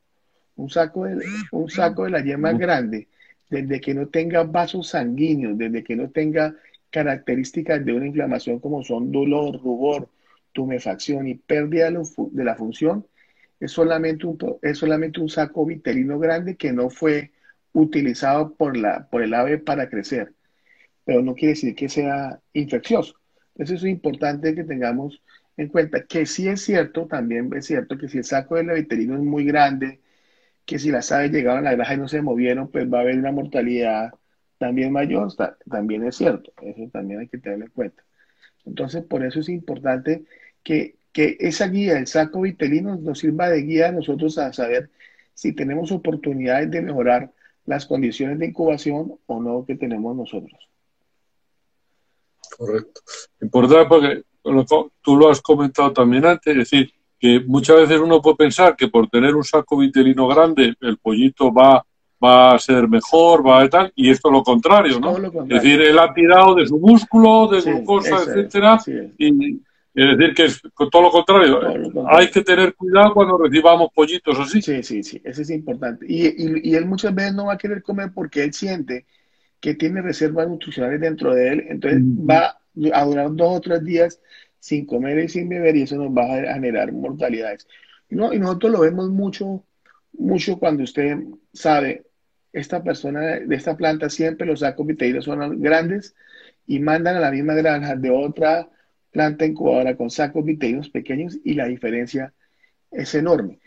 Un saco de, un saco de la yema grande desde que no tenga vasos sanguíneos, desde que no tenga características de una inflamación como son dolor, rubor, tumefacción y pérdida de la función, es solamente un, es solamente un saco vitelino grande que no fue utilizado por, la, por el ave para crecer, pero no quiere decir que sea infeccioso. Entonces es importante que tengamos en cuenta que sí es cierto, también es cierto que si el saco del vitelino es muy grande, que si las aves llegaron a la granja y no se movieron, pues va a haber una mortalidad también mayor, también es cierto, eso también hay que tenerlo en cuenta. Entonces, por eso es importante que, que esa guía, el saco vitelino, nos sirva de guía a nosotros a saber si tenemos oportunidades de mejorar las condiciones de incubación o no que tenemos nosotros. Correcto. Importante porque tú lo has comentado también antes, es decir, que muchas veces uno puede pensar que por tener un saco vitelino grande el pollito va, va a ser mejor, va a tal, y esto es lo contrario, ¿no? Es decir, él ha tirado de su músculo, de glucosa, etcétera, y es decir que es todo lo contrario. Hay que tener cuidado cuando recibamos pollitos así. Sí, sí, sí, eso es importante. Y, y, él muchas veces no va a querer comer porque él siente que tiene reservas nutricionales dentro de él, entonces va a durar dos o tres días sin comer y sin beber y eso nos va a generar mortalidades. No, y nosotros lo vemos mucho, mucho cuando usted sabe, esta persona de esta planta siempre los sacos viteiros son grandes y mandan a la misma granja de otra planta incubadora con sacos viteiros pequeños y la diferencia es enorme.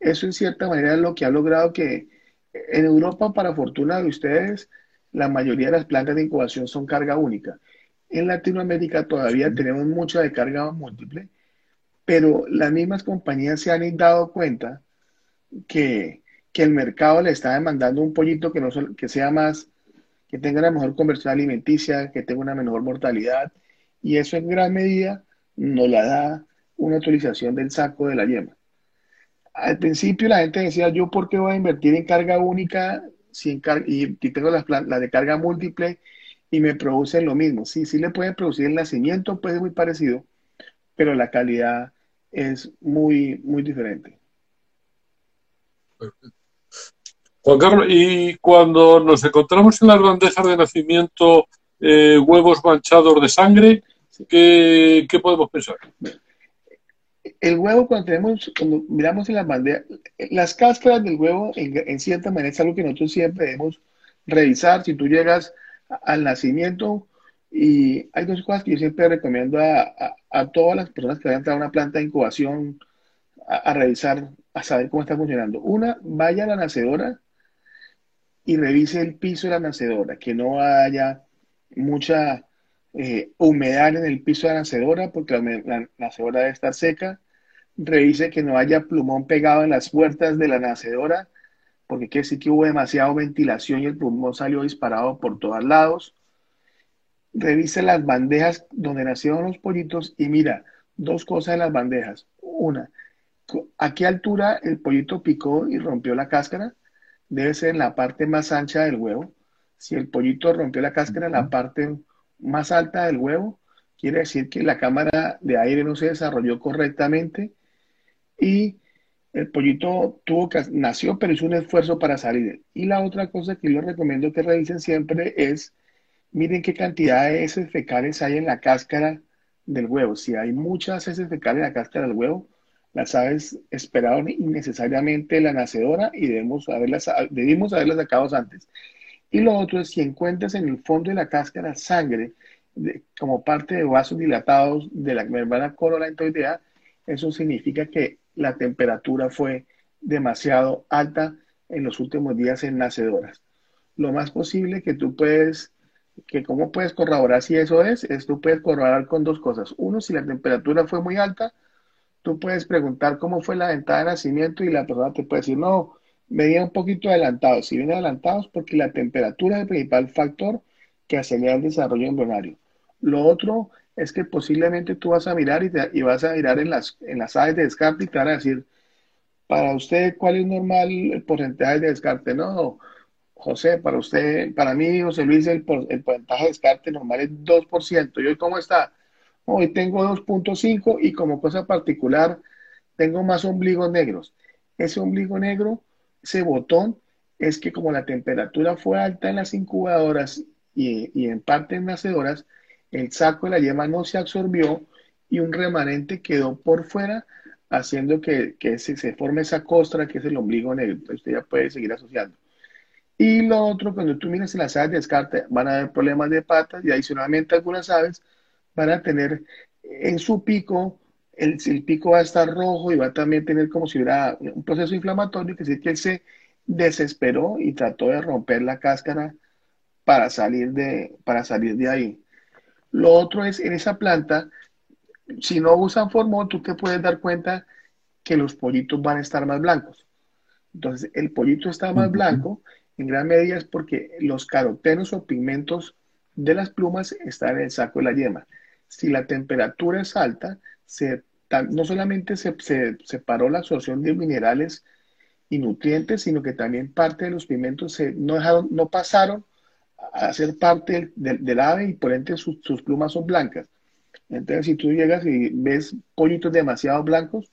Eso en cierta manera es lo que ha logrado que en Europa, para fortuna de ustedes, la mayoría de las plantas de incubación son carga única. En Latinoamérica todavía tenemos mucha de carga múltiple, pero las mismas compañías se han dado cuenta que, el mercado le está demandando un pollito que, no, que sea más, que tenga una mejor conversión alimenticia, que tenga una menor mortalidad, y eso en gran medida nos la da una utilización del saco de la yema. Al principio la gente decía, yo por qué voy a invertir en carga única si y, tengo la, la de carga múltiple y me producen lo mismo. Sí, sí le pueden producir el nacimiento, puede ser muy parecido, pero la calidad es muy, muy diferente. Juan Carlos, y cuando nos encontramos en las bandejas de nacimiento eh, huevos manchados de sangre, ¿qué, podemos pensar? El huevo, cuando tenemos, cuando miramos en las bandejas, las cáscaras del huevo, en, en, cierta manera, es algo que nosotros siempre debemos revisar. Si tú llegas al nacimiento. Y hay dos cosas que yo siempre recomiendo a, todas las personas que vayan a entrar a una planta de incubación a, revisar, a saber cómo está funcionando. Una, vaya a la nacedora y revise el piso de la nacedora, que no haya mucha eh, humedad en el piso de la nacedora, porque la, la, nacedora debe estar seca. Revise que no haya plumón pegado en las puertas de la nacedora porque quiere decir que hubo demasiada ventilación y el pulmón salió disparado por todos lados. Revise las bandejas donde nacieron los pollitos y mira, dos cosas en las bandejas. Una, ¿a qué altura el pollito picó y rompió la cáscara? Debe ser en la parte más ancha del huevo. Si el pollito rompió la cáscara en la parte más alta del huevo, quiere decir que la cámara de aire no se desarrolló correctamente y el pollito tuvo que, nació, pero hizo un esfuerzo para salir. Y la otra cosa que yo recomiendo que revisen siempre es, miren qué cantidad de heces fecales hay en la cáscara del huevo. Si hay muchas heces fecales en la cáscara del huevo, las aves esperaron innecesariamente la nacedora y debemos haberlas, debimos haberlas sacado antes. Y lo otro es si encuentras en el fondo de la cáscara sangre como parte de vasos dilatados de la membrana corolantoidea, eso significa que la temperatura fue demasiado alta en los últimos días en nacedoras. Lo más posible que tú puedes, que cómo puedes corroborar si eso es, es tú puedes corroborar con dos cosas. Uno, si la temperatura fue muy alta, tú puedes preguntar cómo fue la ventana de nacimiento y la persona te puede decir, no, venía un poquito adelantado. Si viene adelantados porque la temperatura es el principal factor que acelera el desarrollo embrionario. Lo otro es que posiblemente tú vas a mirar y, vas a mirar en las, en las aves de descarte y te van a decir, para usted, ¿cuál es normal el porcentaje de descarte? No, José, para usted, para mí, José Luis, el, el porcentaje de descarte normal es 2%. ¿Y hoy cómo está? Hoy tengo 2.5 y como cosa particular, tengo más ombligos negros. Ese ombligo negro, ese botón, es que como la temperatura fue alta en las incubadoras y, y en parte en nacedoras, el saco de la yema no se absorbió y un remanente quedó por fuera, haciendo que, se, forme esa costra que es el ombligo negro. usted ya puede seguir asociando. Y lo otro, cuando tú miras en las aves de descarte, van a haber problemas de patas y adicionalmente algunas aves van a tener en su pico, el, el pico va a estar rojo y va a también tener como si hubiera un proceso inflamatorio, que es que él se desesperó y trató de romper la cáscara para salir de, para salir de ahí. Lo otro es, en esa planta, si no usan formol, tú te puedes dar cuenta que los pollitos van a estar más blancos. Entonces, el pollito está más blanco en gran medida es porque los carotenos o pigmentos de las plumas están en el saco de la yema. Si la temperatura es alta, se, no solamente se, se separó la absorción de minerales y nutrientes, sino que también parte de los pigmentos se, no, dejaron, no pasaron a ser parte del, ave y por ende sus, sus plumas son blancas. Entonces, si tú llegas y ves pollitos demasiado blancos,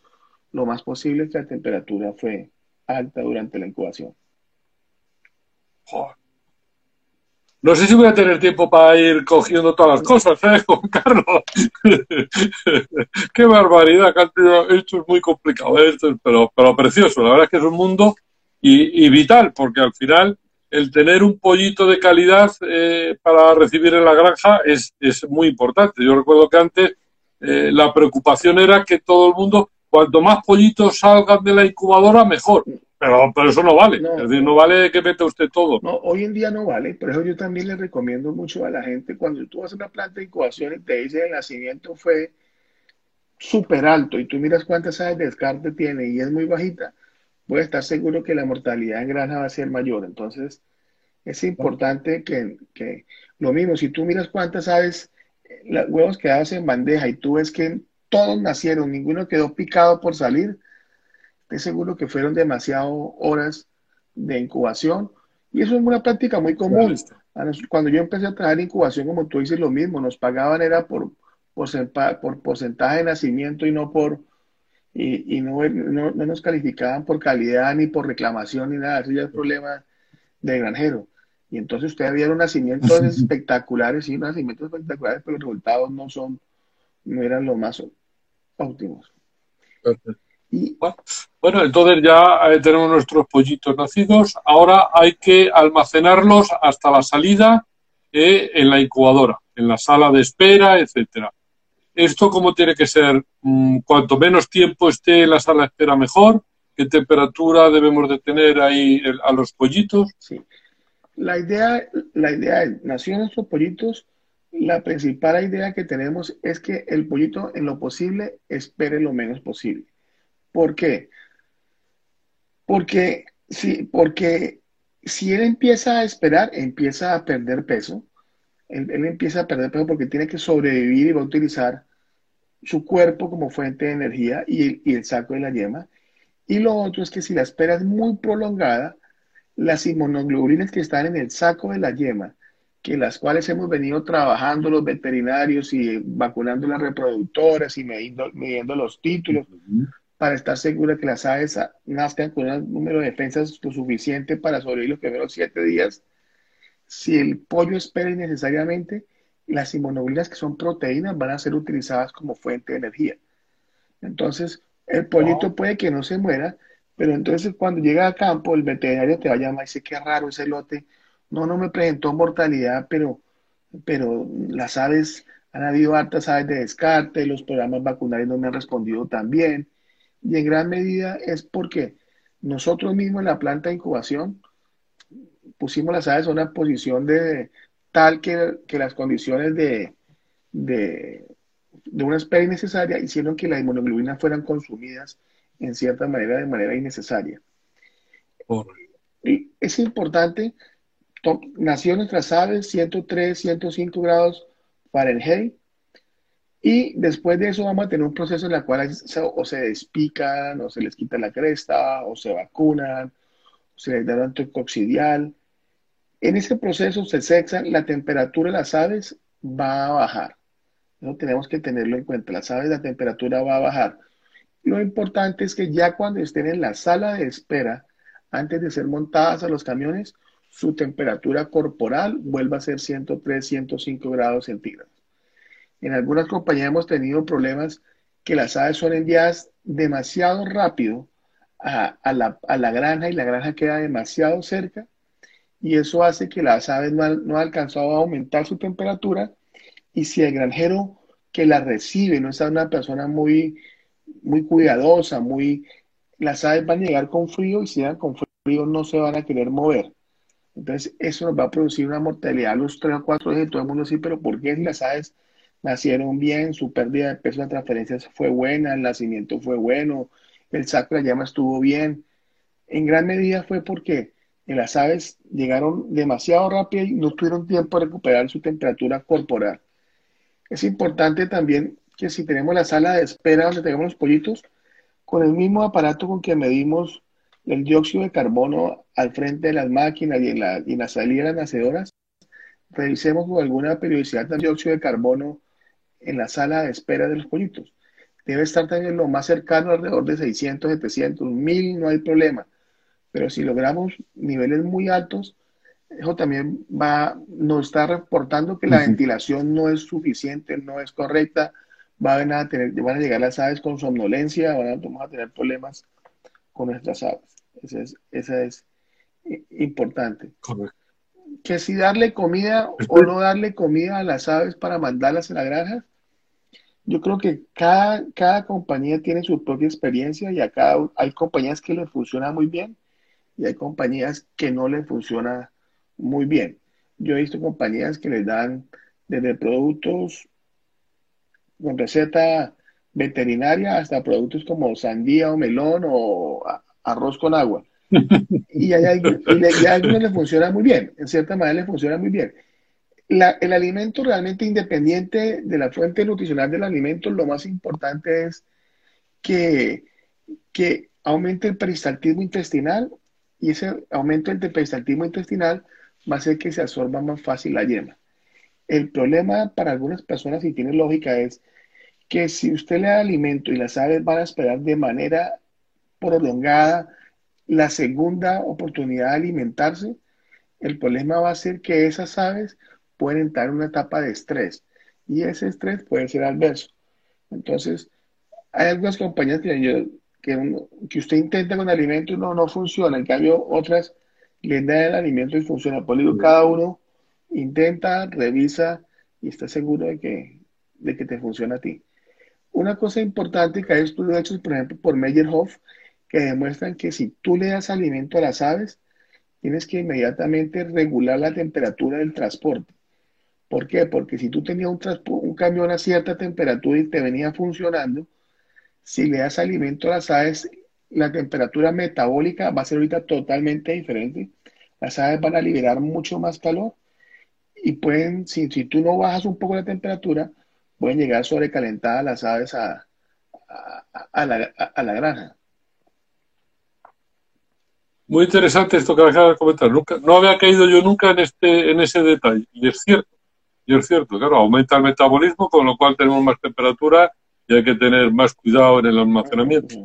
lo más posible es que la temperatura fue alta durante la incubación. No sé si voy a tener tiempo para ir cogiendo todas las cosas, ¿eh, Juan Carlos? <laughs> Qué barbaridad, Esto es muy complicado, esto pero, pero precioso. La verdad es que es un mundo y, vital, porque al final el tener un pollito de calidad eh, para recibir en la granja es, es, muy importante. Yo recuerdo que antes eh, la preocupación era que todo el mundo, cuanto más pollitos salgan de la incubadora, mejor. Pero, pero eso no vale. es decir, no vale que meta usted todo. No, hoy en día no vale. Por eso yo también le recomiendo mucho a la gente, cuando tú vas a una planta de incubación y te dice el nacimiento fue súper alto y tú miras cuántas aves de descarte tiene y es muy bajita, puedes estar seguro que la mortalidad en granja va a ser mayor. Entonces, es importante que, que lo mismo, si tú miras cuántas aves, los huevos quedados en bandeja y tú ves que todos nacieron, ninguno quedó picado por salir, estoy seguro que fueron demasiado horas de incubación y eso es una práctica muy común. Cuando yo empecé a trabajar incubación, como tú dices, lo mismo, nos pagaban era por, por, porcentaje de nacimiento y no por y, no, no, nos calificaban por calidad ni por reclamación ni nada, eso ya es problema de granjero. Y entonces ustedes vieron nacimientos <laughs> espectaculares, sí, nacimientos espectaculares, pero los resultados no son, no eran los más óptimos. Bueno, entonces ya eh, tenemos nuestros pollitos nacidos. Ahora hay que almacenarlos hasta la salida eh, en la incubadora, en la sala de espera, etcétera. ¿Esto cómo tiene que ser? Mm, cuanto menos tiempo esté en la sala espera, mejor. ¿Qué temperatura debemos de tener ahí a los pollitos? Sí. La idea, la idea es, nació nuestros pollitos, la principal idea que tenemos es que el pollito en lo posible espere lo menos posible. ¿Por qué? Porque porque si él empieza a esperar, empieza a perder peso. Él, empieza a perder peso porque tiene que sobrevivir y va a utilizar su cuerpo como fuente de energía y el, saco de la yema. Y lo otro es que si la espera es muy prolongada, las inmunoglobulinas que están en el saco de la yema, que las cuales hemos venido trabajando los veterinarios y vacunando las reproductoras y midiendo, los títulos, para estar segura que las aves nazcan con un número de defensas lo suficiente para sobrevivir los primeros siete días. Si el pollo espera innecesariamente, las inmunoglobulinas que son proteínas van a ser utilizadas como fuente de energía. Entonces, el pollito puede que no se muera, pero entonces cuando llega a campo, el veterinario te va a llamar y dice, qué raro ese lote. No, no me presentó mortalidad, pero, pero las aves, han habido hartas aves de descarte, los programas vacunarios no me han respondido tan bien y en gran medida es porque nosotros mismos en la planta de incubación pusimos las aves en una posición de tal que, las condiciones de, de, una espera innecesaria hicieron que las inmunoglobulinas fueran consumidas en cierta manera de manera innecesaria. Y es importante, nació nuestras aves 103, 105 grados Fahrenheit, y después de eso vamos a tener un proceso en el cual o se despican, o se les quita la cresta, o se vacunan, o se les da anticoxidial. En ese proceso se sexan, la temperatura de las aves va a bajar. No tenemos que tenerlo en cuenta. Las aves, la temperatura va a bajar. Lo importante es que ya cuando estén en la sala de espera, antes de ser montadas a los camiones, su temperatura corporal vuelva a ser 103, 105 grados centígrados. En algunas compañías hemos tenido problemas que las aves son enviadas demasiado rápido a, la, granja y la granja queda demasiado cerca y eso hace que las aves no han, no alcanzado a aumentar su temperatura y si el granjero que la recibe no es una persona muy, muy cuidadosa, muy, las aves van a llegar con frío y si llegan con frío no se van a querer mover. Entonces, eso nos va a producir una mortalidad a los 3 o 4 días. Todo el mundo sí, pero ¿por qué las aves nacieron bien? Su pérdida de peso de transferencias fue buena, el nacimiento fue bueno, el saco de la llama estuvo bien. En gran medida fue porque las aves llegaron demasiado rápido y no tuvieron tiempo de recuperar su temperatura corporal. Es importante también que si tenemos la sala de espera donde tenemos los pollitos, con el mismo aparato con que medimos el dióxido de carbono al frente de las máquinas y en la, y en la salida de las nacedoras, revisemos con alguna periodicidad del dióxido de carbono en la sala de espera de los pollitos. Debe estar también lo más cercano, alrededor de 600, 700, 1000, no hay problema. Pero si logramos niveles muy altos, eso también va, nos está reportando que la ventilación no es suficiente, no es correcta, van a, tener, van a llegar las aves con somnolencia, van a, vamos a tener problemas con nuestras aves. Esa es, esa es importante. Que si darle comida o no darle comida a las aves para mandarlas a la granja, yo creo que cada, cada compañía tiene su propia experiencia y acá hay compañías que le funciona muy bien y hay compañías que no le funciona muy bien. Yo he visto compañías que les dan desde productos con receta veterinaria hasta productos como sandía o melón o arroz con agua. <laughs> Y, hay, a algunos les funciona muy bien, en cierta manera les funciona muy bien. el alimento realmente independiente de la fuente nutricional del alimento, lo más importante es que, que aumente el peristaltismo intestinal y ese aumento del peristaltismo intestinal va a hacer que se absorba más fácil la yema. El problema para algunas personas, y tiene lógica, es que si usted le da alimento y las aves van a esperar de manera prolongada la segunda oportunidad de alimentarse, el problema va a ser que esas aves pueden entrar en una etapa de estrés y ese estrés puede ser adverso. Entonces, hay algunas compañías que, que, usted intenta con alimento y no, no funciona, en cambio otras le dan el alimento y funciona. Por eso cada uno intenta, revisa y está seguro de que, de que te funciona a ti. Una cosa importante que hay estudios hechos, por ejemplo, por Meyerhoff, que demuestran que si tú le das alimento a las aves, tienes que inmediatamente regular la temperatura del transporte. ¿Por qué? Porque si tú tenías un, un camión a cierta temperatura y te venía funcionando, si le das alimento a las aves, la temperatura metabólica va a ser ahorita totalmente diferente. Las aves van a liberar mucho más calor y pueden, si, si tú no bajas un poco la temperatura, pueden llegar sobrecalentadas las aves a, la granja. Muy interesante esto que acabas de comentar. Nunca, no había caído yo nunca en, este, en ese detalle. Y es cierto, y es cierto, claro, aumenta el metabolismo, con lo cual tenemos más temperatura y hay que tener más cuidado en el almacenamiento.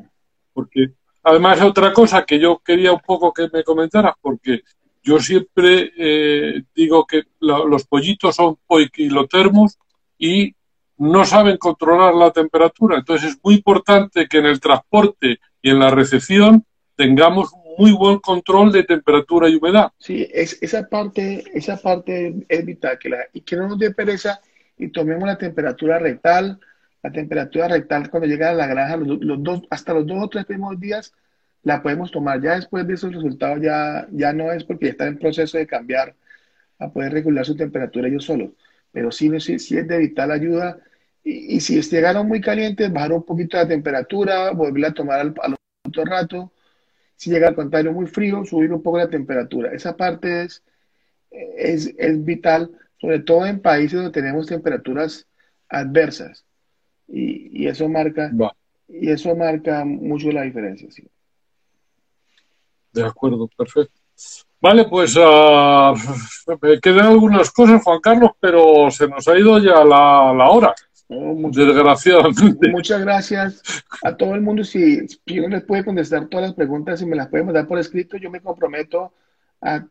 Porque además otra cosa que yo quería un poco que me comentaras, porque yo siempre eh, digo que los pollitos son poiquilotermos y no saben controlar la temperatura. Entonces es muy importante que en el transporte y en la recepción tengamos muy buen control de temperatura y humedad. Sí, es, esa parte, esa parte es vital, que la, y que no nos dé pereza y tomemos la temperatura rectal, la temperatura rectal cuando llega a la granja, los, dos, hasta los dos o tres primeros días la podemos tomar. Ya después de esos resultados ya, ya no es porque está en proceso de cambiar a poder regular su temperatura ellos solos. Pero sí, sí, sí es de vital ayuda y, si llegaron muy calientes, bajar un poquito la temperatura, volver a tomar al, al otro rato. Si llega al contrario muy frío, subir un poco la temperatura. Esa parte es, es vital, sobre todo en países donde tenemos temperaturas adversas. Y, y eso marca y eso marca mucho la diferencia. Sí. De acuerdo, perfecto. Vale, pues uh, me quedan algunas cosas, Juan Carlos, pero se nos ha ido ya la, la hora muchas, Desgraciadamente. Muchas gracias a todo el mundo. Si, yo no les puedo contestar todas las preguntas, si me las pueden mandar por escrito, yo me comprometo a,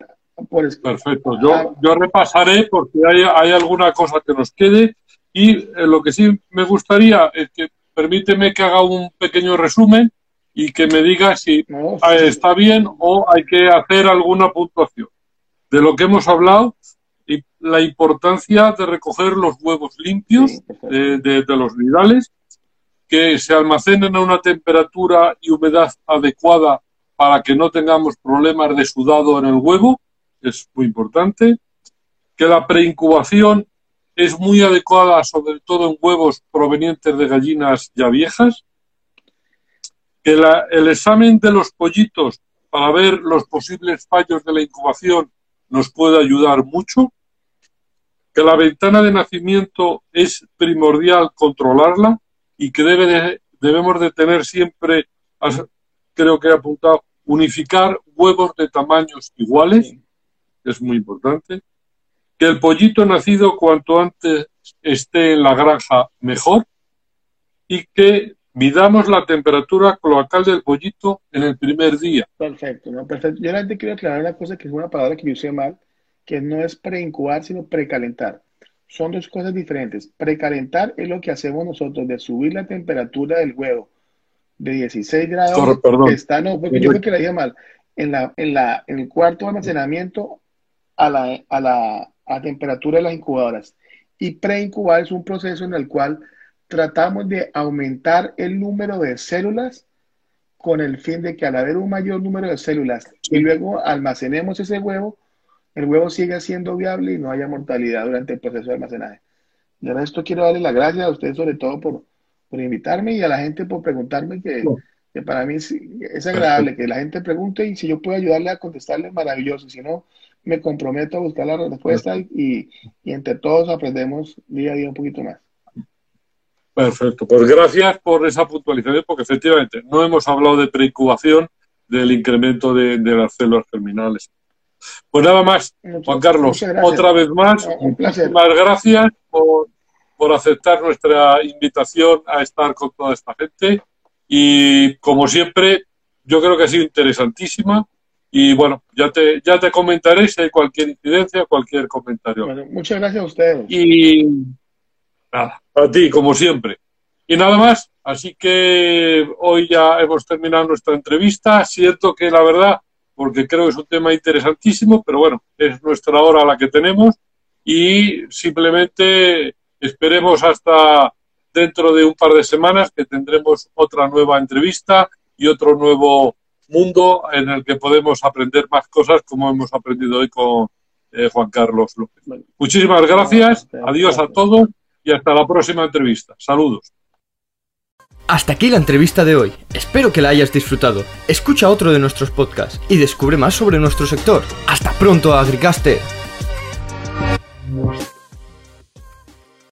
por escrito. Perfecto. Yo, yo repasaré porque hay, hay, alguna cosa que nos quede Y eh, lo que sí me gustaría es que permíteme que haga un pequeño resumen y que me diga si está bien o hay que hacer alguna puntuación. De lo que hemos hablado, y la importancia de recoger los huevos limpios de, los nidales, que se almacenen a una temperatura y humedad adecuada para que no tengamos problemas de sudado en el huevo, es muy importante, que la preincubación es muy adecuada, sobre todo en huevos provenientes de gallinas ya viejas, que el examen de los pollitos para ver los posibles fallos de la incubación nos puede ayudar mucho, que la ventana de nacimiento es primordial controlarla y que debe debemos de tener siempre, creo que he apuntado, unificar huevos de tamaños iguales, es muy importante, que el pollito nacido cuanto antes esté en la granja mejor y que midamos la temperatura cloacal del pollito en el primer día. Perfecto, ¿no? Perfecto. Yo realmente quiero aclarar una cosa que es una palabra que yo usé mal, que no es preincubar, sino precalentar. Son dos cosas diferentes. Precalentar es lo que hacemos nosotros de subir la temperatura del huevo de 16 grados. perdón. está, no, porque yo creo que la dije mal. En, la, en, la, en el cuarto de almacenamiento a la, a la a temperatura de las incubadoras. Y preincubar es un proceso en el cual tratamos de aumentar el número de células con el fin de que al haber un mayor número de células y luego almacenemos ese huevo, el huevo siga siendo viable y no haya mortalidad durante el proceso de almacenaje. De esto quiero darle las gracias a ustedes sobre todo por, por invitarme y a la gente por preguntarme que, que para mí es, es, agradable que la gente pregunte y si yo puedo ayudarle a contestarle, maravilloso. Si no, me comprometo a buscar la respuesta y, y entre todos aprendemos día a día un poquito más. Perfecto, pues gracias por esa puntualización, porque efectivamente no hemos hablado de preincubación, del incremento de, las células germinales. Pues nada más, Juan Carlos, otra vez más, muchísimas gracias por, por aceptar nuestra invitación a estar con toda esta gente. Y como siempre, yo creo que ha sido interesantísima y bueno, ya te, ya te comentaré si hay cualquier incidencia, cualquier comentario. muchas gracias a ustedes. Y nada, a ti, como siempre. Y nada más, así que hoy ya hemos terminado nuestra entrevista. Siento que la verdad, porque creo que es un tema interesantísimo, pero bueno, es nuestra hora la que tenemos y simplemente esperemos hasta dentro de un par de semanas que tendremos otra nueva entrevista y otro nuevo mundo en el que podemos aprender más cosas como hemos aprendido hoy con eh, Juan Carlos López. Muchísimas gracias, adiós a todos y hasta la próxima entrevista. Saludos. Hasta aquí la entrevista de hoy. Espero que la hayas disfrutado. Escucha otro de nuestros podcasts y descubre más sobre nuestro sector. Hasta pronto, Agricaster.